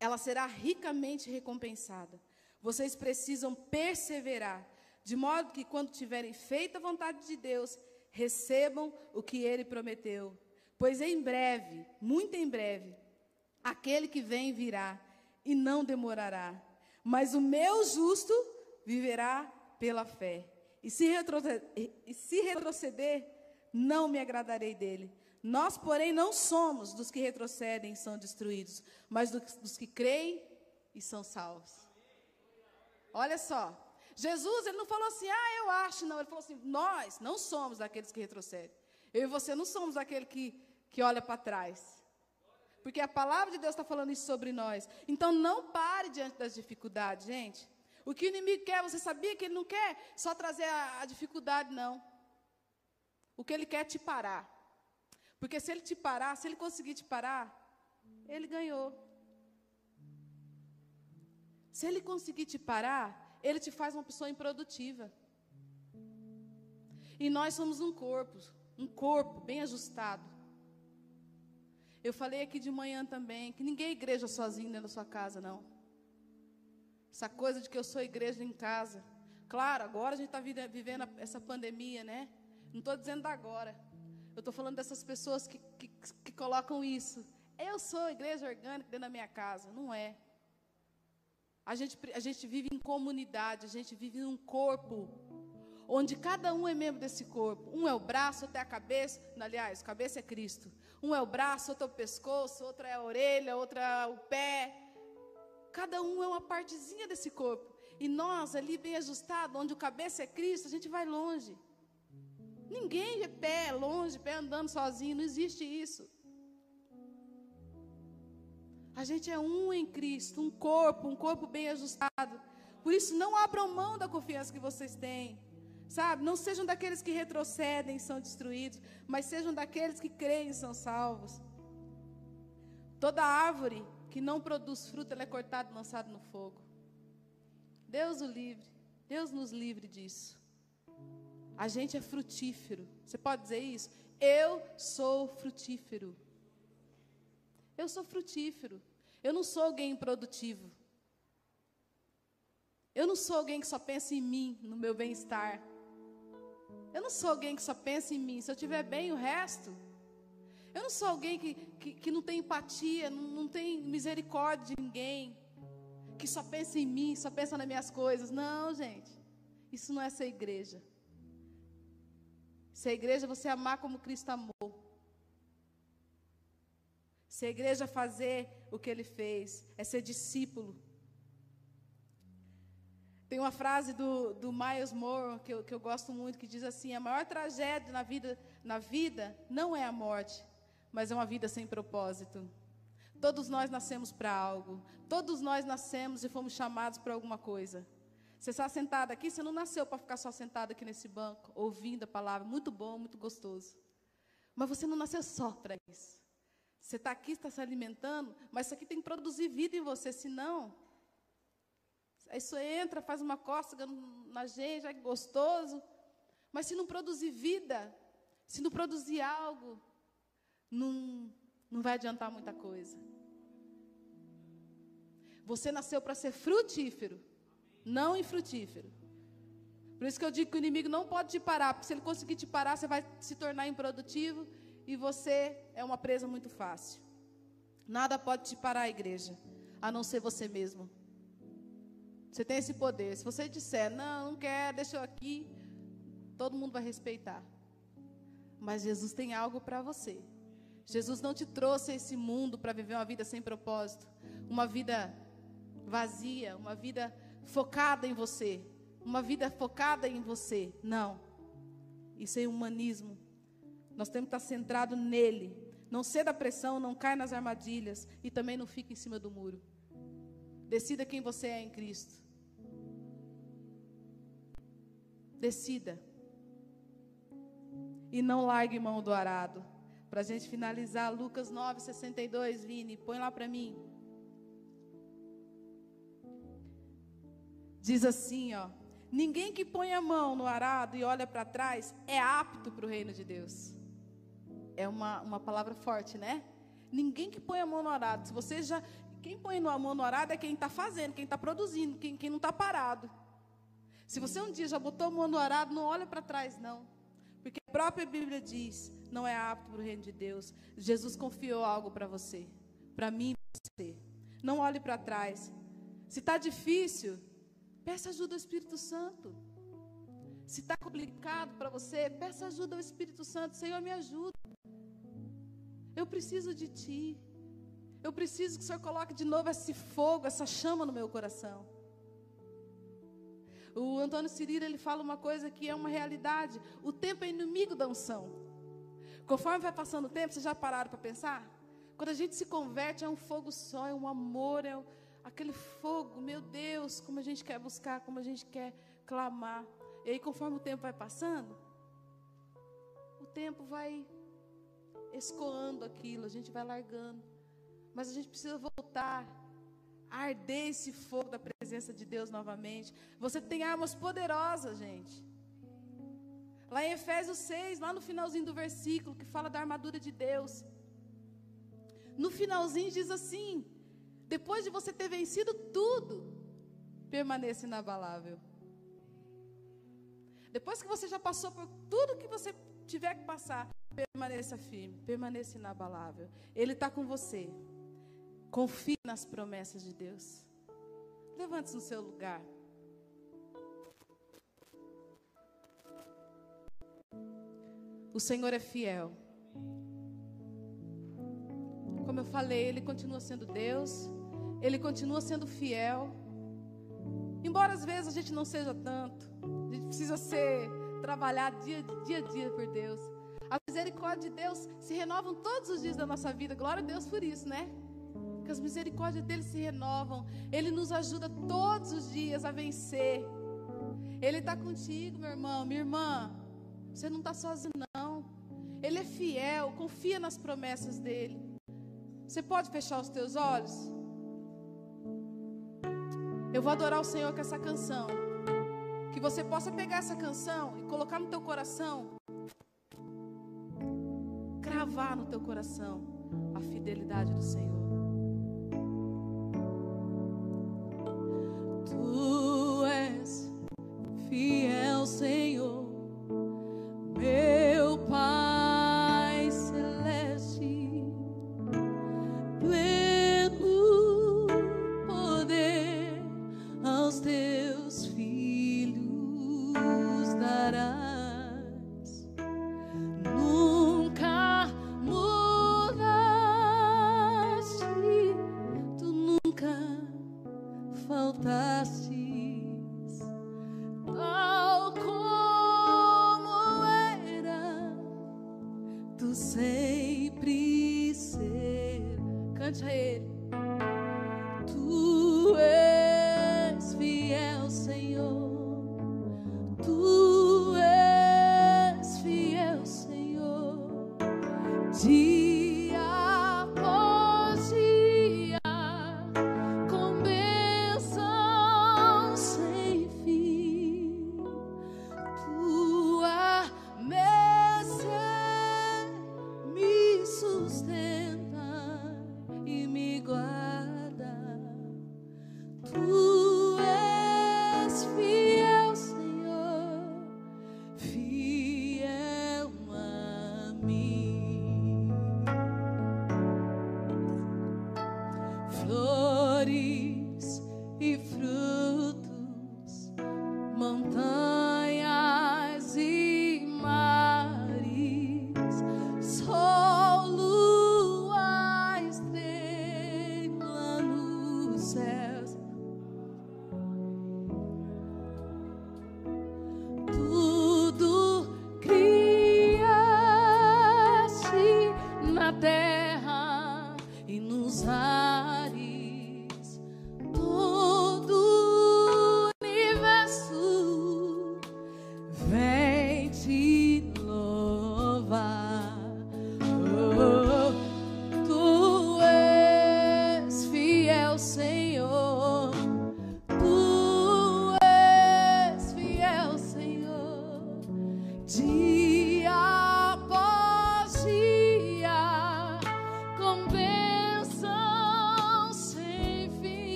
Ela será ricamente recompensada. Vocês precisam perseverar, de modo que, quando tiverem feito a vontade de Deus, recebam o que ele prometeu. Pois em breve, muito em breve, aquele que vem virá e não demorará. Mas o meu justo viverá pela fé. E se, retroceder, e se retroceder, não me agradarei dele. Nós, porém, não somos dos que retrocedem e são destruídos, mas dos, que creem e são salvos. Olha só, Jesus, ele não falou assim, ah, eu acho, não. Ele falou assim, nós não somos daqueles que retrocedem. Eu e você não somos aquele que, que olha para trás. Porque a palavra de Deus está falando isso sobre nós. Então não pare diante das dificuldades, gente. O que o inimigo quer, você sabia que ele não quer só trazer a, a dificuldade, não. O que ele quer é te parar. Porque se ele te parar, se ele conseguir te parar, ele ganhou. Se ele conseguir te parar, ele te faz uma pessoa improdutiva. E nós somos um corpo, um corpo bem ajustado. Eu falei aqui de manhã também que ninguém é igreja sozinho dentro da sua casa, não. Essa coisa de que eu sou igreja em casa. Claro, agora a gente está vivendo essa pandemia, né? Não estou dizendo agora. Eu estou falando dessas pessoas que, que, que colocam isso. Eu sou igreja orgânica dentro da minha casa. Não é. A gente, a gente vive em comunidade, a gente vive num corpo, onde cada um é membro desse corpo. Um é o braço, outro é a cabeça. Aliás, cabeça é Cristo. Um é o braço, outro é o pescoço, outro é a orelha, outro é o pé. Cada um é uma partezinha desse corpo. E nós, ali bem ajustado, onde o cabeça é Cristo, a gente vai longe. Ninguém é pé longe, pé andando sozinho, não existe isso. A gente é um em Cristo, um corpo, um corpo bem ajustado. Por isso, não abram mão da confiança que vocês têm. Sabe? Não sejam daqueles que retrocedem e são destruídos, mas sejam daqueles que creem e são salvos. Toda árvore que não produz fruto, ela é cortada e lançada no fogo. Deus o livre. Deus nos livre disso. A gente é frutífero. Você pode dizer isso? Eu sou frutífero. Eu sou frutífero. Eu não sou alguém improdutivo. Eu não sou alguém que só pensa em mim, no meu bem-estar. Eu não sou alguém que só pensa em mim. Se eu estiver bem, o resto. Eu não sou alguém que, que, que não tem empatia, não, não tem misericórdia de ninguém. Que só pensa em mim, só pensa nas minhas coisas. Não, gente. Isso não é ser igreja. Ser igreja é você amar como Cristo amou. Se a igreja fazer o que ele fez, é ser discípulo. Tem uma frase do, do Miles Moore que eu, que eu gosto muito, que diz assim: a maior tragédia na vida, na vida não é a morte, mas é uma vida sem propósito. Todos nós nascemos para algo, todos nós nascemos e fomos chamados para alguma coisa. Você está sentado aqui, você não nasceu para ficar só sentado aqui nesse banco, ouvindo a palavra, muito bom, muito gostoso. Mas você não nasceu só para isso. Você está aqui, está se alimentando, mas isso aqui tem que produzir vida em você, senão. Isso entra, faz uma cócega na gente, é gostoso. Mas se não produzir vida, se não produzir algo, não, não vai adiantar muita coisa. Você nasceu para ser frutífero, não infrutífero. Por isso que eu digo que o inimigo não pode te parar, porque se ele conseguir te parar, você vai se tornar improdutivo e você é uma presa muito fácil. Nada pode te parar, igreja, a não ser você mesmo. Você tem esse poder. Se você disser, não, não quer, deixa eu aqui, todo mundo vai respeitar. Mas Jesus tem algo para você. Jesus não te trouxe a esse mundo para viver uma vida sem propósito, uma vida vazia, uma vida focada em você, uma vida focada em você. Não. Isso é humanismo. Nós temos que estar centrado nele. Não ceda à pressão, não caia nas armadilhas e também não fique em cima do muro. Decida quem você é em Cristo. Decida. E não largue mão do arado. Para a gente finalizar, Lucas 9, 62, Vini, põe lá para mim. Diz assim, ó. Ninguém que põe a mão no arado e olha para trás é apto para o reino de Deus. é uma, uma palavra forte, né? Ninguém que põe a mão no arado. Se você já. Quem põe a mão no arado é quem está fazendo, quem está produzindo, quem, quem não está parado. Se você um dia já botou a mão no arado, não olha para trás, não. Própria Bíblia diz: não é apto para o reino de Deus. Jesus confiou algo para você, para mim e para você. Não olhe para trás. Se está difícil, peça ajuda ao Espírito Santo. Se está complicado para você, peça ajuda ao Espírito Santo. Senhor, me ajuda. Eu preciso de Ti. Eu preciso que o Senhor coloque de novo esse fogo, essa chama no meu coração. O Antônio Cirilo, ele fala uma coisa que é uma realidade. O tempo é inimigo da unção. Conforme vai passando o tempo, vocês já pararam para pensar? Quando a gente se converte, é um fogo só, é um amor, é aquele fogo, meu Deus, como a gente quer buscar, como a gente quer clamar. E aí, conforme o tempo vai passando, o tempo vai escoando aquilo, a gente vai largando. Mas a gente precisa voltar arder esse fogo da presença de Deus novamente. Você tem armas poderosas, gente. Lá em Efésios 6, lá no finalzinho do versículo, que fala da armadura de Deus. No finalzinho diz assim: depois de você ter vencido tudo, permaneça inabalável. Depois que você já passou por tudo que você tiver que passar, permaneça firme, permaneça inabalável. Ele está com você. Confie nas promessas de Deus. Levante-se no seu lugar. O Senhor é fiel. Como eu falei, Ele continua sendo Deus. Ele continua sendo fiel. Embora às vezes a gente não seja tanto. A gente precisa ser trabalhado dia, dia a dia por Deus. A misericórdia de Deus se renovam todos os dias da nossa vida. Glória a Deus por isso, né? As misericórdias dele se renovam. Ele nos ajuda todos os dias a vencer. Ele está contigo, meu irmão, minha irmã. Você não está sozinho, não. Ele é fiel, confia nas promessas dele. Você pode fechar os teus olhos? Eu vou adorar o Senhor com essa canção. Que você possa pegar essa canção e colocar no teu coração. Cravar no teu coração a fidelidade do Senhor.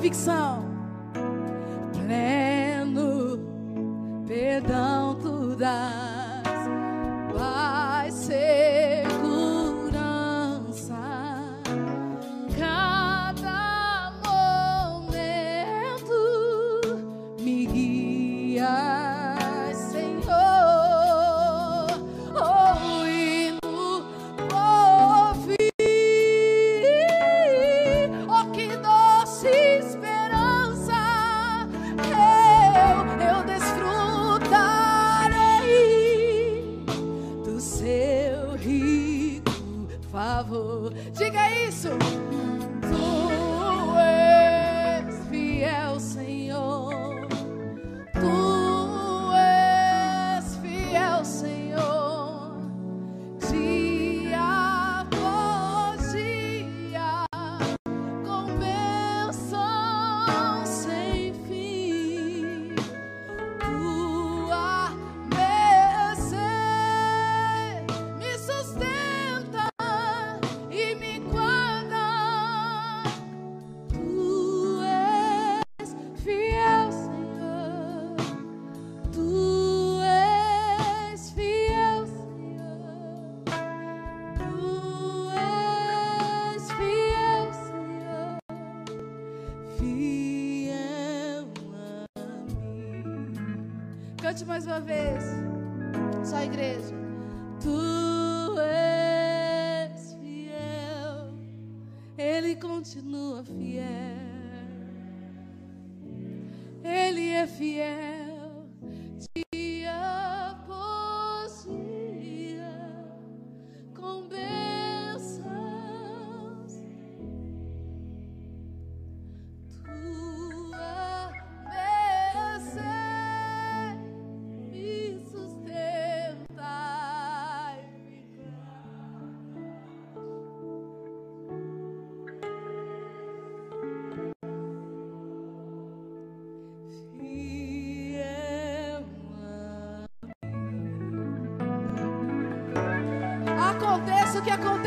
Convicção. Mais uma vez. Só igreja.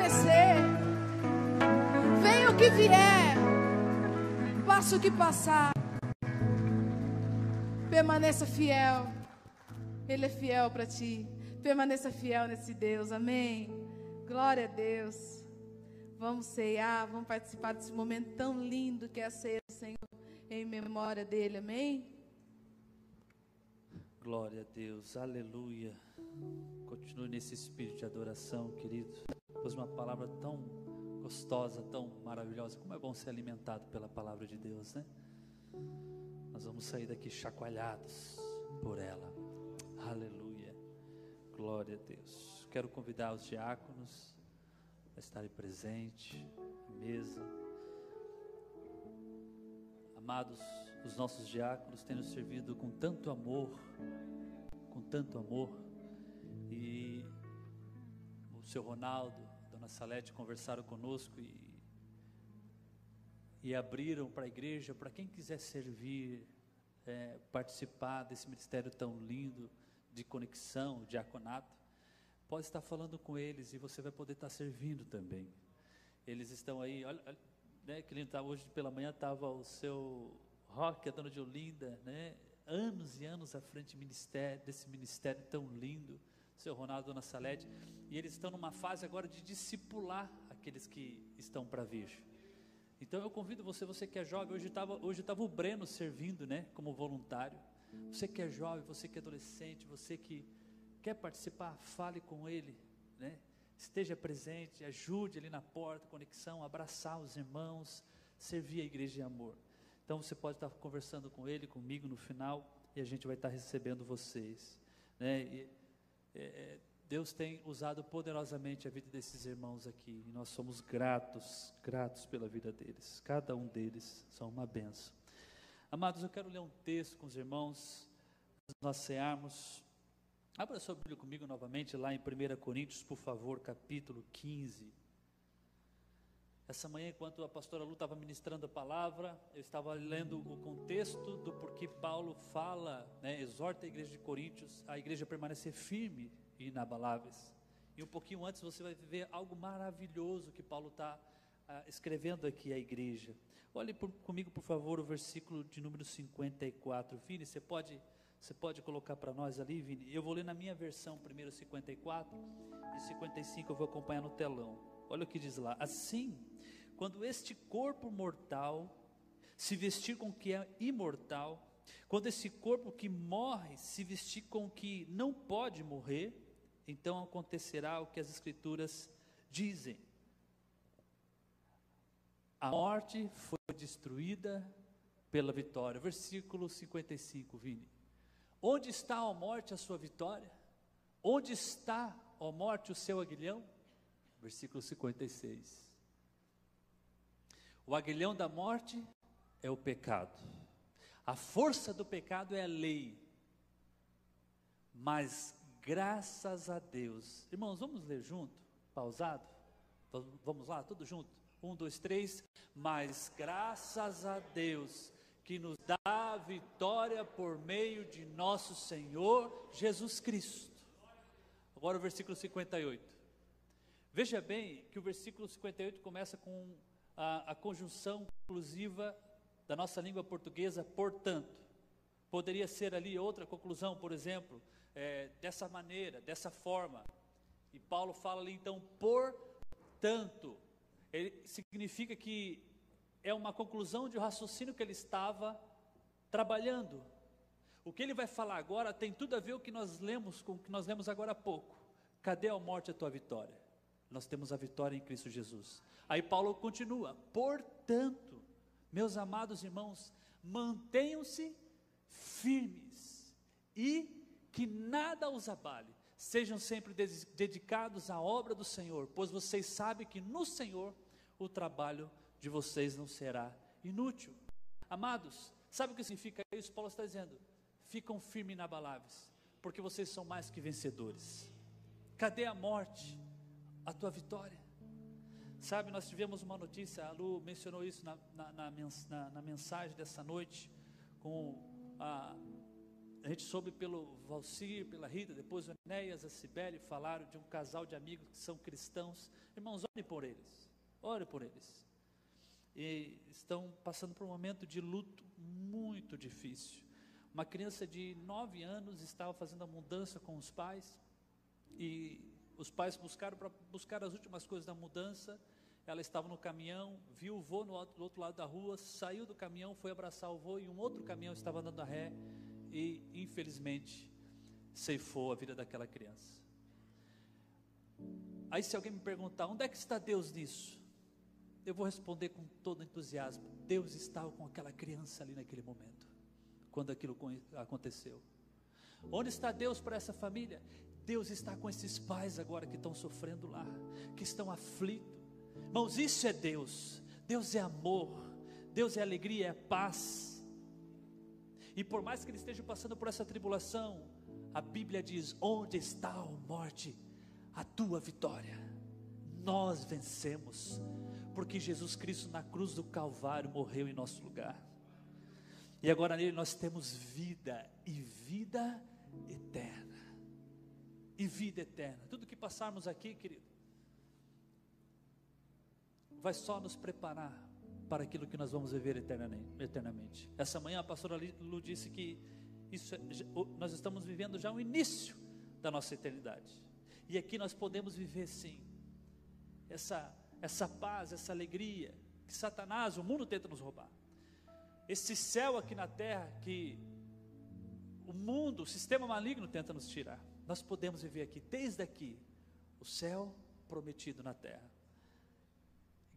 Acontecer, venha o que vier, passe o que passar, permaneça fiel. Ele é fiel para ti. Permaneça fiel nesse Deus. Amém. Glória a Deus. Vamos ceiar, vamos participar desse momento tão lindo que é a ceia do Senhor em memória dele. Amém. Glória a Deus. Aleluia. Continue nesse espírito de adoração, querido. Pois uma palavra tão gostosa, tão maravilhosa. Como é bom ser alimentado pela palavra de Deus, né? Nós vamos sair daqui chacoalhados por ela. Aleluia. Glória a Deus. Quero convidar os diáconos a estarem presentes à mesa. Amados, os nossos diáconos têm nos servido com tanto amor, com tanto amor. E o seu Ronaldo, dona Salete conversaram conosco e, e abriram para a igreja, para quem quiser servir, é, participar desse ministério tão lindo de conexão, diaconato, pode estar falando com eles e você vai poder estar servindo também. Eles estão aí, olha, olha né, que lindo, tá, hoje pela manhã estava o seu Roque, a dona de Olinda, né, anos e anos à frente ministério, desse ministério tão lindo seu Ronaldo, Dona Salete, e eles estão numa fase agora de discipular aqueles que estão para vir. Então eu convido você, você que é jovem, hoje estava hoje o Breno servindo, né, como voluntário. Você que é jovem, você que é adolescente, você que quer participar, fale com ele, né? Esteja presente, ajude ali na porta, conexão, abraçar os irmãos, servir a igreja de amor. Então você pode estar conversando com ele, comigo no final, e a gente vai estar recebendo vocês, né? E, é, é, Deus tem usado poderosamente a vida desses irmãos aqui, e nós somos gratos, gratos pela vida deles. Cada um deles são uma benção. Amados, eu quero ler um texto com os irmãos, nós cearmos. Abra sua Bíblia comigo novamente, lá em 1 Coríntios, por favor, capítulo 15. Essa manhã, enquanto a pastora Lu estava ministrando a palavra, eu estava lendo o contexto do porquê Paulo fala, né, exorta a igreja de Coríntios, a igreja permanecer firme e inabaláveis. E um pouquinho antes você vai ver algo maravilhoso que Paulo está ah, escrevendo aqui à igreja. Olhe por, comigo, por favor, o versículo de número 54. Vini, você pode, você pode colocar para nós ali, Vini? Eu vou ler na minha versão, primeiro 54 e 55 eu vou acompanhar no telão. Olha o que diz lá. Assim, quando este corpo mortal se vestir com o que é imortal, quando esse corpo que morre se vestir com o que não pode morrer, então acontecerá o que as Escrituras dizem. A morte foi destruída pela vitória. Versículo 55, Vini. Onde está, a morte, a sua vitória? Onde está, ó morte, o seu aguilhão? Versículo 56. O aguilhão da morte é o pecado. A força do pecado é a lei. Mas graças a Deus. Irmãos, vamos ler junto? Pausado? Vamos lá, tudo junto? Um, dois, três. Mas graças a Deus que nos dá a vitória por meio de nosso Senhor Jesus Cristo. Agora o versículo 58. Veja bem que o versículo 58 começa com a, a conjunção inclusiva da nossa língua portuguesa, portanto. Poderia ser ali outra conclusão, por exemplo, é, dessa maneira, dessa forma. E Paulo fala ali então, portanto. Ele significa que é uma conclusão de um raciocínio que ele estava trabalhando. O que ele vai falar agora tem tudo a ver com o que nós lemos, com o que nós lemos agora há pouco. Cadê a morte a tua vitória? Nós temos a vitória em Cristo Jesus. Aí Paulo continua: portanto, meus amados irmãos, mantenham-se firmes e que nada os abale. Sejam sempre dedicados à obra do Senhor, pois vocês sabem que no Senhor o trabalho de vocês não será inútil. Amados, sabe o que significa isso? Paulo está dizendo: ficam firmes e inabaláveis, porque vocês são mais que vencedores. Cadê a morte? A tua vitória. Sabe, nós tivemos uma notícia, a Lu mencionou isso na, na, na, na mensagem dessa noite, com a, a gente soube pelo Valcir, pela Rita, depois o Enéas, a Cibele falaram de um casal de amigos que são cristãos. Irmãos, ore por eles, ore por eles. E estão passando por um momento de luto muito difícil. Uma criança de nove anos estava fazendo a mudança com os pais e os pais buscaram para buscar as últimas coisas da mudança ela estava no caminhão, viu o vô no do outro lado da rua, saiu do caminhão, foi abraçar o vô e um outro caminhão estava andando a ré e, infelizmente, ceifou a vida daquela criança. Aí, se alguém me perguntar, onde é que está Deus nisso? Eu vou responder com todo entusiasmo: Deus estava com aquela criança ali naquele momento, quando aquilo aconteceu. Onde está Deus para essa família? Deus está com esses pais agora que estão sofrendo lá, que estão aflitos Irmãos, isso é Deus. Deus é amor. Deus é alegria, é paz. E por mais que ele esteja passando por essa tribulação, a Bíblia diz: Onde está, a morte, a tua vitória? Nós vencemos, porque Jesus Cristo na cruz do Calvário morreu em nosso lugar. E agora nele nós temos vida e vida eterna. E vida eterna. Tudo que passarmos aqui, querido, vai só nos preparar para aquilo que nós vamos viver eternamente. Essa manhã a pastora Lu disse que isso, é, nós estamos vivendo já o início da nossa eternidade. E aqui nós podemos viver sim essa essa paz, essa alegria que Satanás, o mundo tenta nos roubar. Esse céu aqui na terra que o mundo, o sistema maligno tenta nos tirar. Nós podemos viver aqui desde aqui o céu prometido na terra.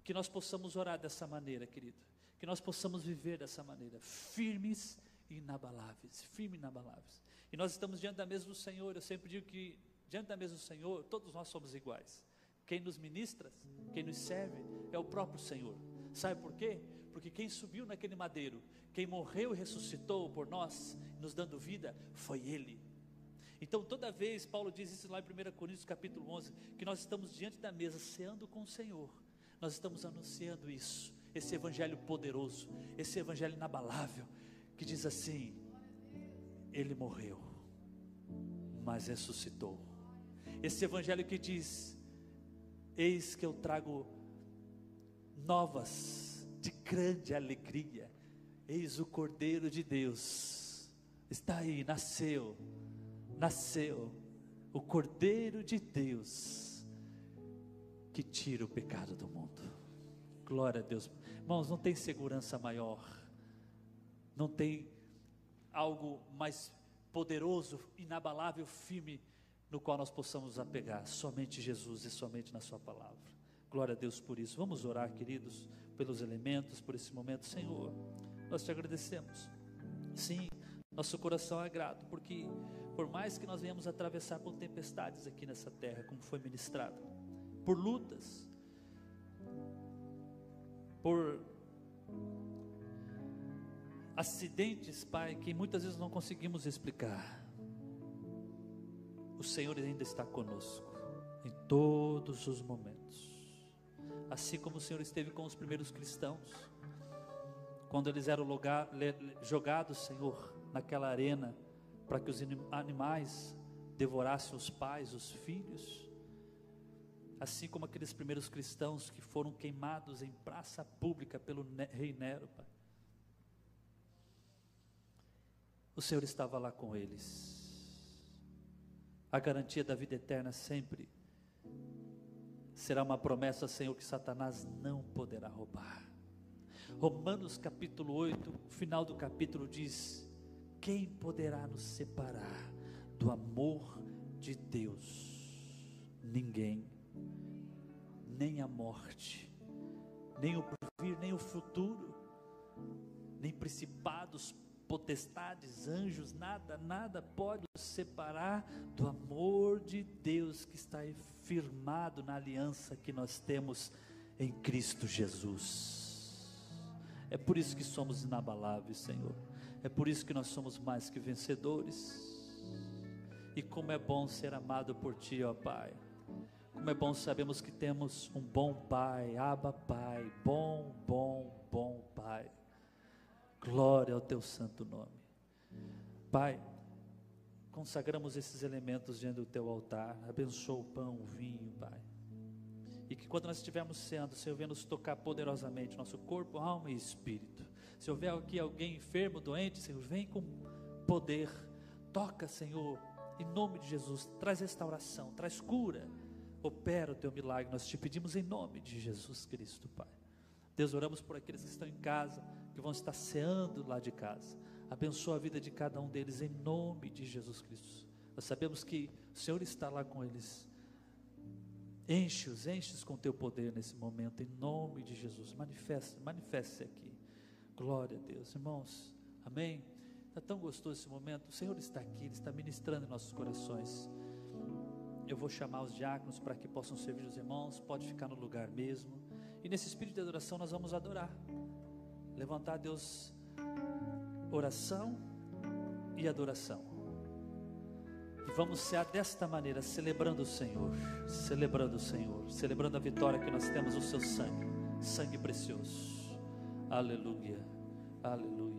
Que nós possamos orar dessa maneira, querido. Que nós possamos viver dessa maneira, firmes e inabaláveis, firmes e inabaláveis. E nós estamos diante da mesa do Senhor. Eu sempre digo que diante da mesa do Senhor, todos nós somos iguais. Quem nos ministra, quem nos serve, é o próprio Senhor. Sabe por quê? Porque quem subiu naquele madeiro, quem morreu e ressuscitou por nós, nos dando vida, foi Ele. Então, toda vez, Paulo diz isso lá em 1 Coríntios capítulo 11, que nós estamos diante da mesa, ceando com o Senhor nós estamos anunciando isso, esse evangelho poderoso, esse evangelho inabalável, que diz assim: Ele morreu, mas ressuscitou. Esse evangelho que diz: Eis que eu trago novas de grande alegria. Eis o Cordeiro de Deus. Está aí, nasceu. Nasceu o Cordeiro de Deus que tira o pecado do mundo. Glória a Deus. Irmãos, não tem segurança maior. Não tem algo mais poderoso, inabalável, firme no qual nós possamos apegar. Somente Jesus e somente na Sua palavra. Glória a Deus por isso. Vamos orar, queridos, pelos elementos, por esse momento. Senhor, nós te agradecemos. Sim, nosso coração é grato, porque por mais que nós venhamos atravessar por tempestades aqui nessa terra, como foi ministrado, por lutas, por acidentes, Pai, que muitas vezes não conseguimos explicar. O Senhor ainda está conosco em todos os momentos. Assim como o Senhor esteve com os primeiros cristãos, quando eles eram jogados, Senhor, naquela arena, para que os animais devorassem os pais, os filhos, assim como aqueles primeiros cristãos que foram queimados em praça pública pelo rei Nero, Pai. O Senhor estava lá com eles. A garantia da vida eterna sempre será uma promessa, Senhor, que Satanás não poderá roubar. Romanos capítulo 8, final do capítulo diz: Quem poderá nos separar do amor de Deus? Ninguém, nem a morte, nem o porvir, nem o futuro, nem principados, potestades, anjos, nada, nada pode nos separar do amor de Deus que está firmado na aliança que nós temos em Cristo Jesus. É por isso que somos inabaláveis, Senhor. É por isso que nós somos mais que vencedores. E como é bom ser amado por Ti, ó Pai. Como é bom sabemos que temos um bom Pai, Abba Pai, bom, bom, bom Pai Glória ao teu santo nome. Pai, consagramos esses elementos diante do teu altar. Abençoa o pão, o vinho, Pai. E que quando nós estivermos sendo, Senhor, venha nos tocar poderosamente, nosso corpo, alma e espírito. Se houver aqui alguém enfermo, doente, Senhor, vem com poder. Toca, Senhor, em nome de Jesus. Traz restauração, traz cura. Opera o teu milagre. Nós te pedimos em nome de Jesus Cristo, Pai. Deus, oramos por aqueles que estão em casa que vão estar ceando lá de casa. Abençoa a vida de cada um deles em nome de Jesus Cristo. Nós sabemos que o Senhor está lá com eles. Enche-os, enche-os com teu poder nesse momento, em nome de Jesus. Manifesta, manifeste-se aqui. Glória a Deus, irmãos. Amém. Está tão gostoso esse momento. O Senhor está aqui, Ele está ministrando em nossos corações. Eu vou chamar os diáconos para que possam servir os irmãos. Pode ficar no lugar mesmo. E nesse espírito de adoração nós vamos adorar levantar a Deus oração e adoração. E vamos ser desta maneira, celebrando o Senhor, celebrando o Senhor, celebrando a vitória que nós temos, o seu sangue, sangue precioso. Aleluia, aleluia.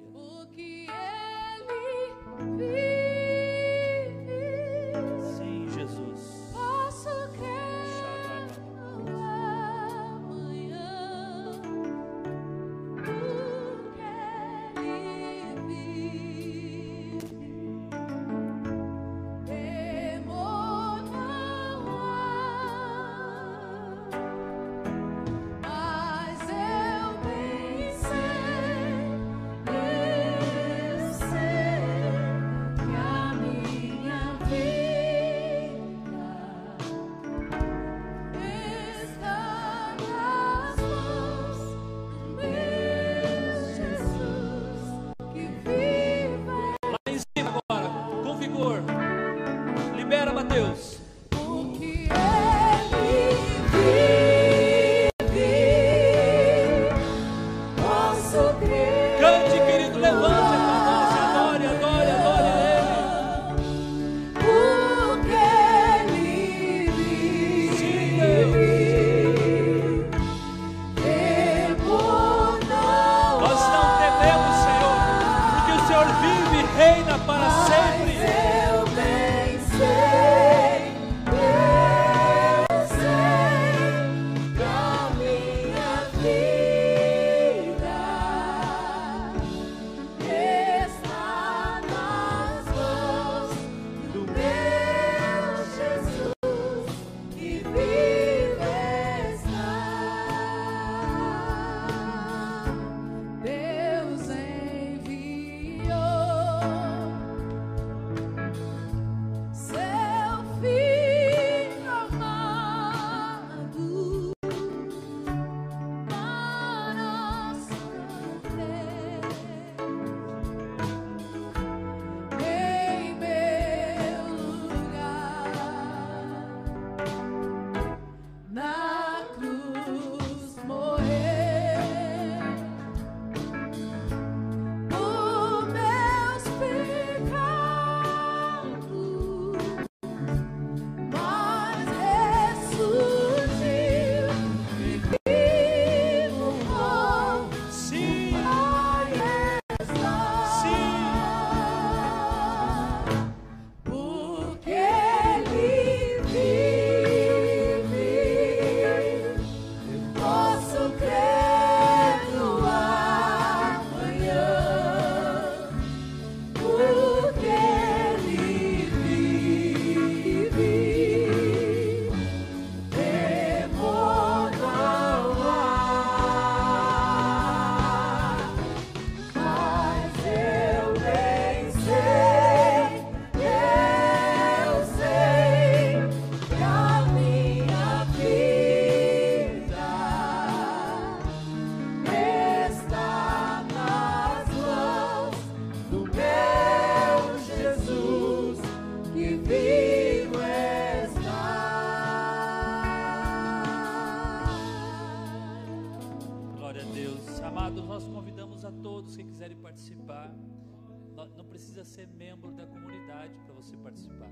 Participar.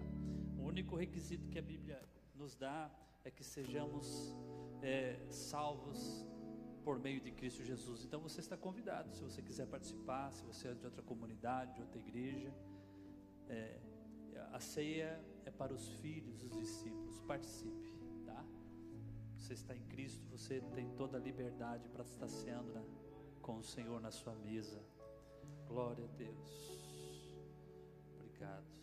O único requisito que a Bíblia nos dá é que sejamos é, salvos por meio de Cristo Jesus. Então você está convidado, se você quiser participar, se você é de outra comunidade, de outra igreja. É, a ceia é para os filhos, os discípulos. Participe, tá? Você está em Cristo, você tem toda a liberdade para estar ceando né, com o Senhor na sua mesa. Glória a Deus. Obrigado,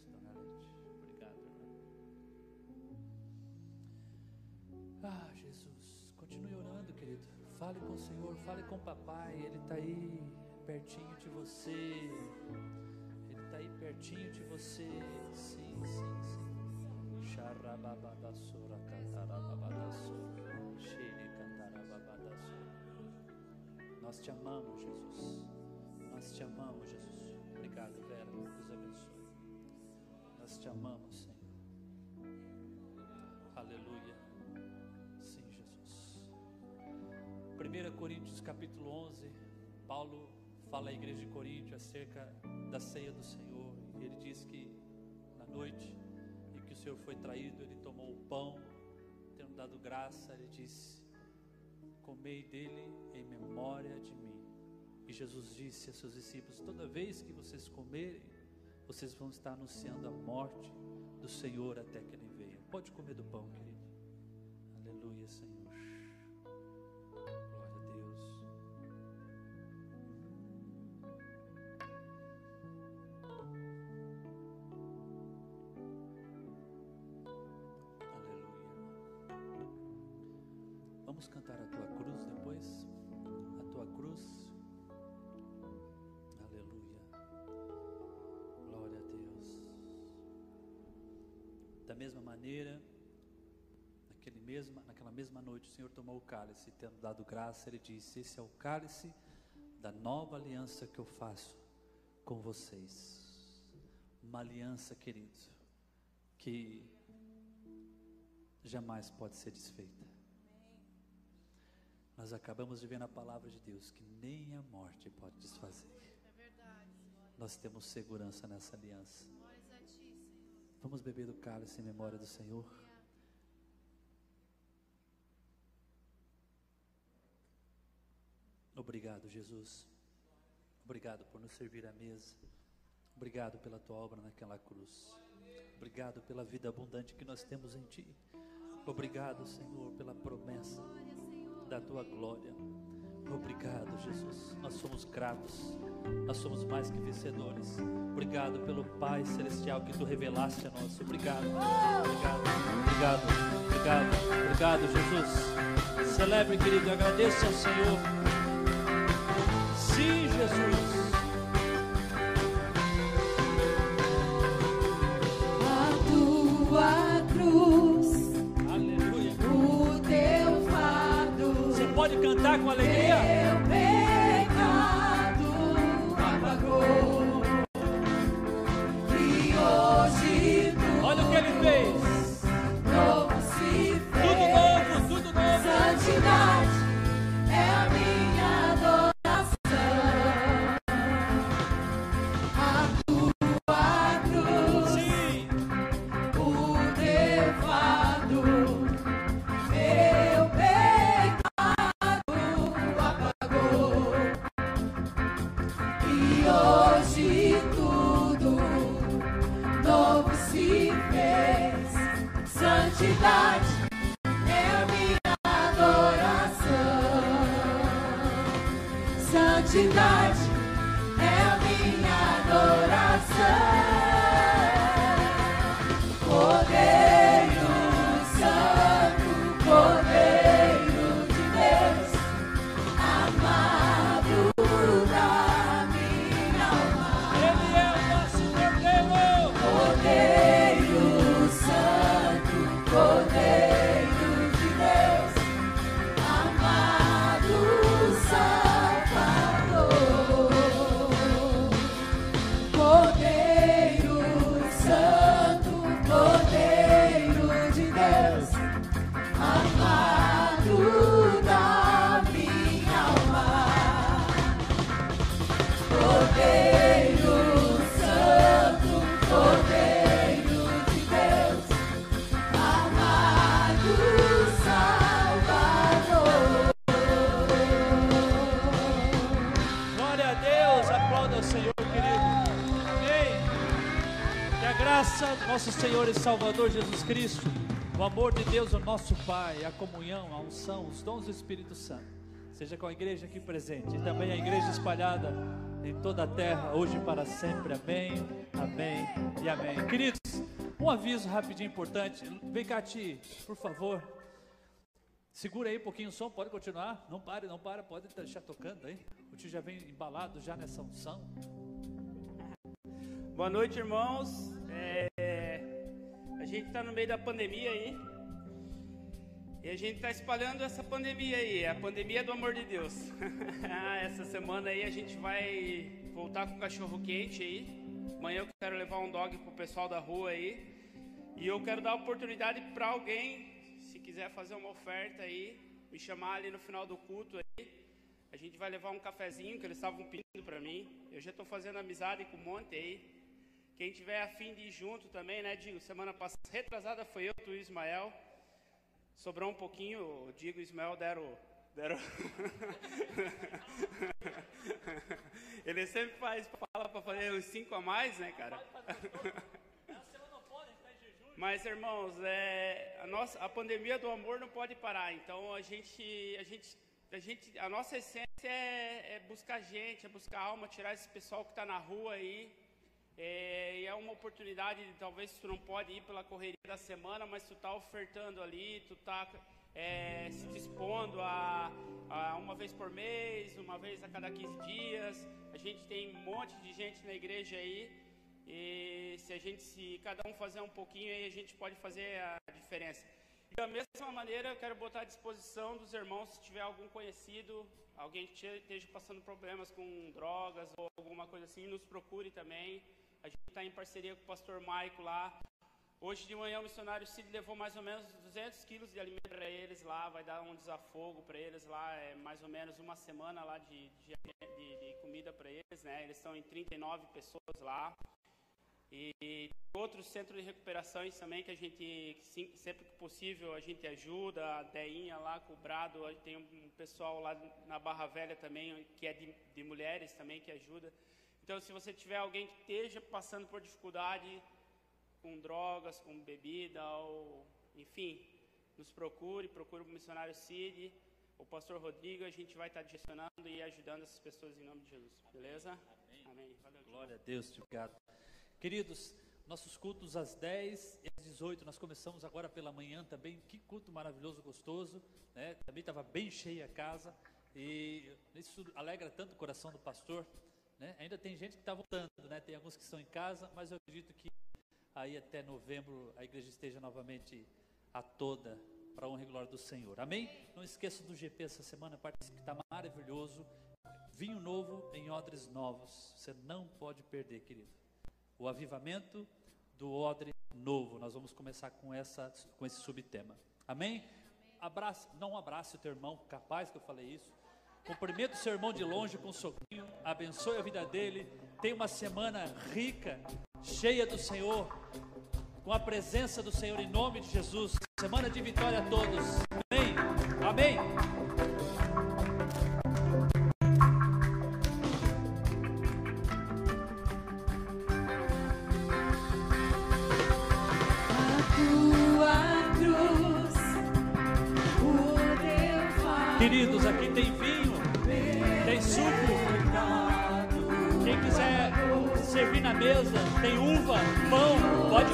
Ah, Jesus, continue orando, querido. Fale com o Senhor, fale com o papai. Ele está aí pertinho de você. Ele está aí pertinho de você. Sim, sim, sim. Xarababadassora, cantarababadassora. Xere, cantarababadassora. Nós te amamos, Jesus. Nós te amamos, Jesus. Obrigado, Vera. Deus abençoe. Nós te amamos, Senhor. Coríntios capítulo 11, Paulo fala à igreja de Coríntio acerca da ceia do Senhor. Ele diz que na noite em que o Senhor foi traído, ele tomou o pão, tendo dado graça, ele disse: Comei dele em memória de mim. E Jesus disse a seus discípulos: Toda vez que vocês comerem, vocês vão estar anunciando a morte do Senhor até que ele venha. Pode comer do pão, querido. Aleluia, Senhor. Vamos cantar a tua cruz depois? A tua cruz. Aleluia. Glória a Deus. Da mesma maneira, naquele mesma, naquela mesma noite, o Senhor tomou o cálice, tendo dado graça, ele disse: Esse é o cálice da nova aliança que eu faço com vocês. Uma aliança, queridos, que jamais pode ser desfeita. Nós acabamos de ver na palavra de Deus que nem a morte pode desfazer. É verdade, Nós temos segurança nessa aliança. Ti, Vamos beber do cálice em memória do Senhor. Obrigado, Jesus. Obrigado por nos servir à mesa. Obrigado pela tua obra naquela cruz. Obrigado pela vida abundante que nós temos em ti. Obrigado, Senhor, pela promessa da tua glória. Obrigado, Jesus. Nós somos gratos. Nós somos mais que vencedores. Obrigado pelo Pai celestial que tu revelaste a nós. Obrigado. Obrigado. Obrigado. Obrigado. Obrigado, Jesus. Celebre, querido. Agradeça ao Senhor. Cantar com alegria? Nosso Senhor e Salvador Jesus Cristo, o amor de Deus, o nosso Pai, a comunhão, a unção, os dons do Espírito Santo, seja com a igreja aqui presente e também a igreja espalhada em toda a terra, hoje e para sempre. Amém, amém e amém. Queridos, um aviso rapidinho importante. Vem cá, Ti, por favor. Segura aí um pouquinho o som, pode continuar. Não pare, não para, pode deixar tocando aí. O tio já vem embalado já nessa unção. Boa noite, irmãos. É, a gente está no meio da pandemia aí. E a gente está espalhando essa pandemia aí, a pandemia do amor de Deus. essa semana aí a gente vai voltar com o cachorro quente aí. Amanhã eu quero levar um dog pro pessoal da rua aí. E eu quero dar oportunidade para alguém, se quiser fazer uma oferta aí, me chamar ali no final do culto aí. A gente vai levar um cafezinho que eles estavam pedindo para mim. Eu já estou fazendo amizade com um monte aí. Quem tiver afim de ir junto também, né, Digo? Semana passada, retrasada foi eu, tu e Ismael. Sobrou um pouquinho, o Digo e o Ismael deram. deram... Ele sempre faz, fala para fazer uns cinco a mais, né, cara? Mas, irmãos, é, a, nossa, a pandemia do amor não pode parar. Então, a gente, a gente, a gente, a nossa essência é, é buscar gente, é buscar alma, tirar esse pessoal que está na rua aí. É, e é uma oportunidade, talvez tu não pode ir pela correria da semana, mas tu está ofertando ali, tu está é, se dispondo a, a, uma vez por mês, uma vez a cada 15 dias. A gente tem um monte de gente na igreja aí. E se a gente, se cada um fazer um pouquinho aí, a gente pode fazer a diferença. E da mesma maneira, eu quero botar à disposição dos irmãos, se tiver algum conhecido, alguém que esteja passando problemas com drogas ou alguma coisa assim, nos procure também. A gente está em parceria com o pastor Maico lá. Hoje de manhã o missionário Cid levou mais ou menos 200 quilos de alimento para eles lá, vai dar um desafogo para eles lá, é mais ou menos uma semana lá de, de, de, de comida para eles, né? Eles estão em 39 pessoas lá. E outros centros de recuperações também que a gente, sempre que possível, a gente ajuda. A Deinha lá com o Brado, tem um pessoal lá na Barra Velha também, que é de, de mulheres também, que ajuda. Então, se você tiver alguém que esteja passando por dificuldade com drogas, com bebida, ou enfim, nos procure, procure o missionário Cid, o pastor Rodrigo, a gente vai estar direcionando e ajudando essas pessoas em nome de Jesus. Beleza? Amém. Amém. Valeu, Glória a Deus, obrigado. Queridos, nossos cultos às 10 e às 18, nós começamos agora pela manhã também. Que culto maravilhoso, gostoso, né? Também estava bem cheia a casa e isso alegra tanto o coração do pastor. Né? Ainda tem gente que está voltando, né? tem alguns que estão em casa, mas eu acredito que aí até novembro a igreja esteja novamente a toda para a honra e glória do Senhor. Amém? Não esqueça do GP essa semana, participe, está maravilhoso. Vinho novo em odres novos. Você não pode perder, querido. O avivamento do odre novo. Nós vamos começar com, essa, com esse subtema. Amém? Abraça, não abrace o teu irmão, capaz que eu falei isso. Cumprimenta o seu irmão de longe com um soquinho, abençoe a vida dele. Tenha uma semana rica, cheia do Senhor, com a presença do Senhor em nome de Jesus. Semana de vitória a todos. Amém. Amém.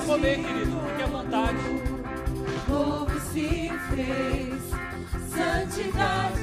Comer, querido. Fique à é vontade. O povo se fez santidade.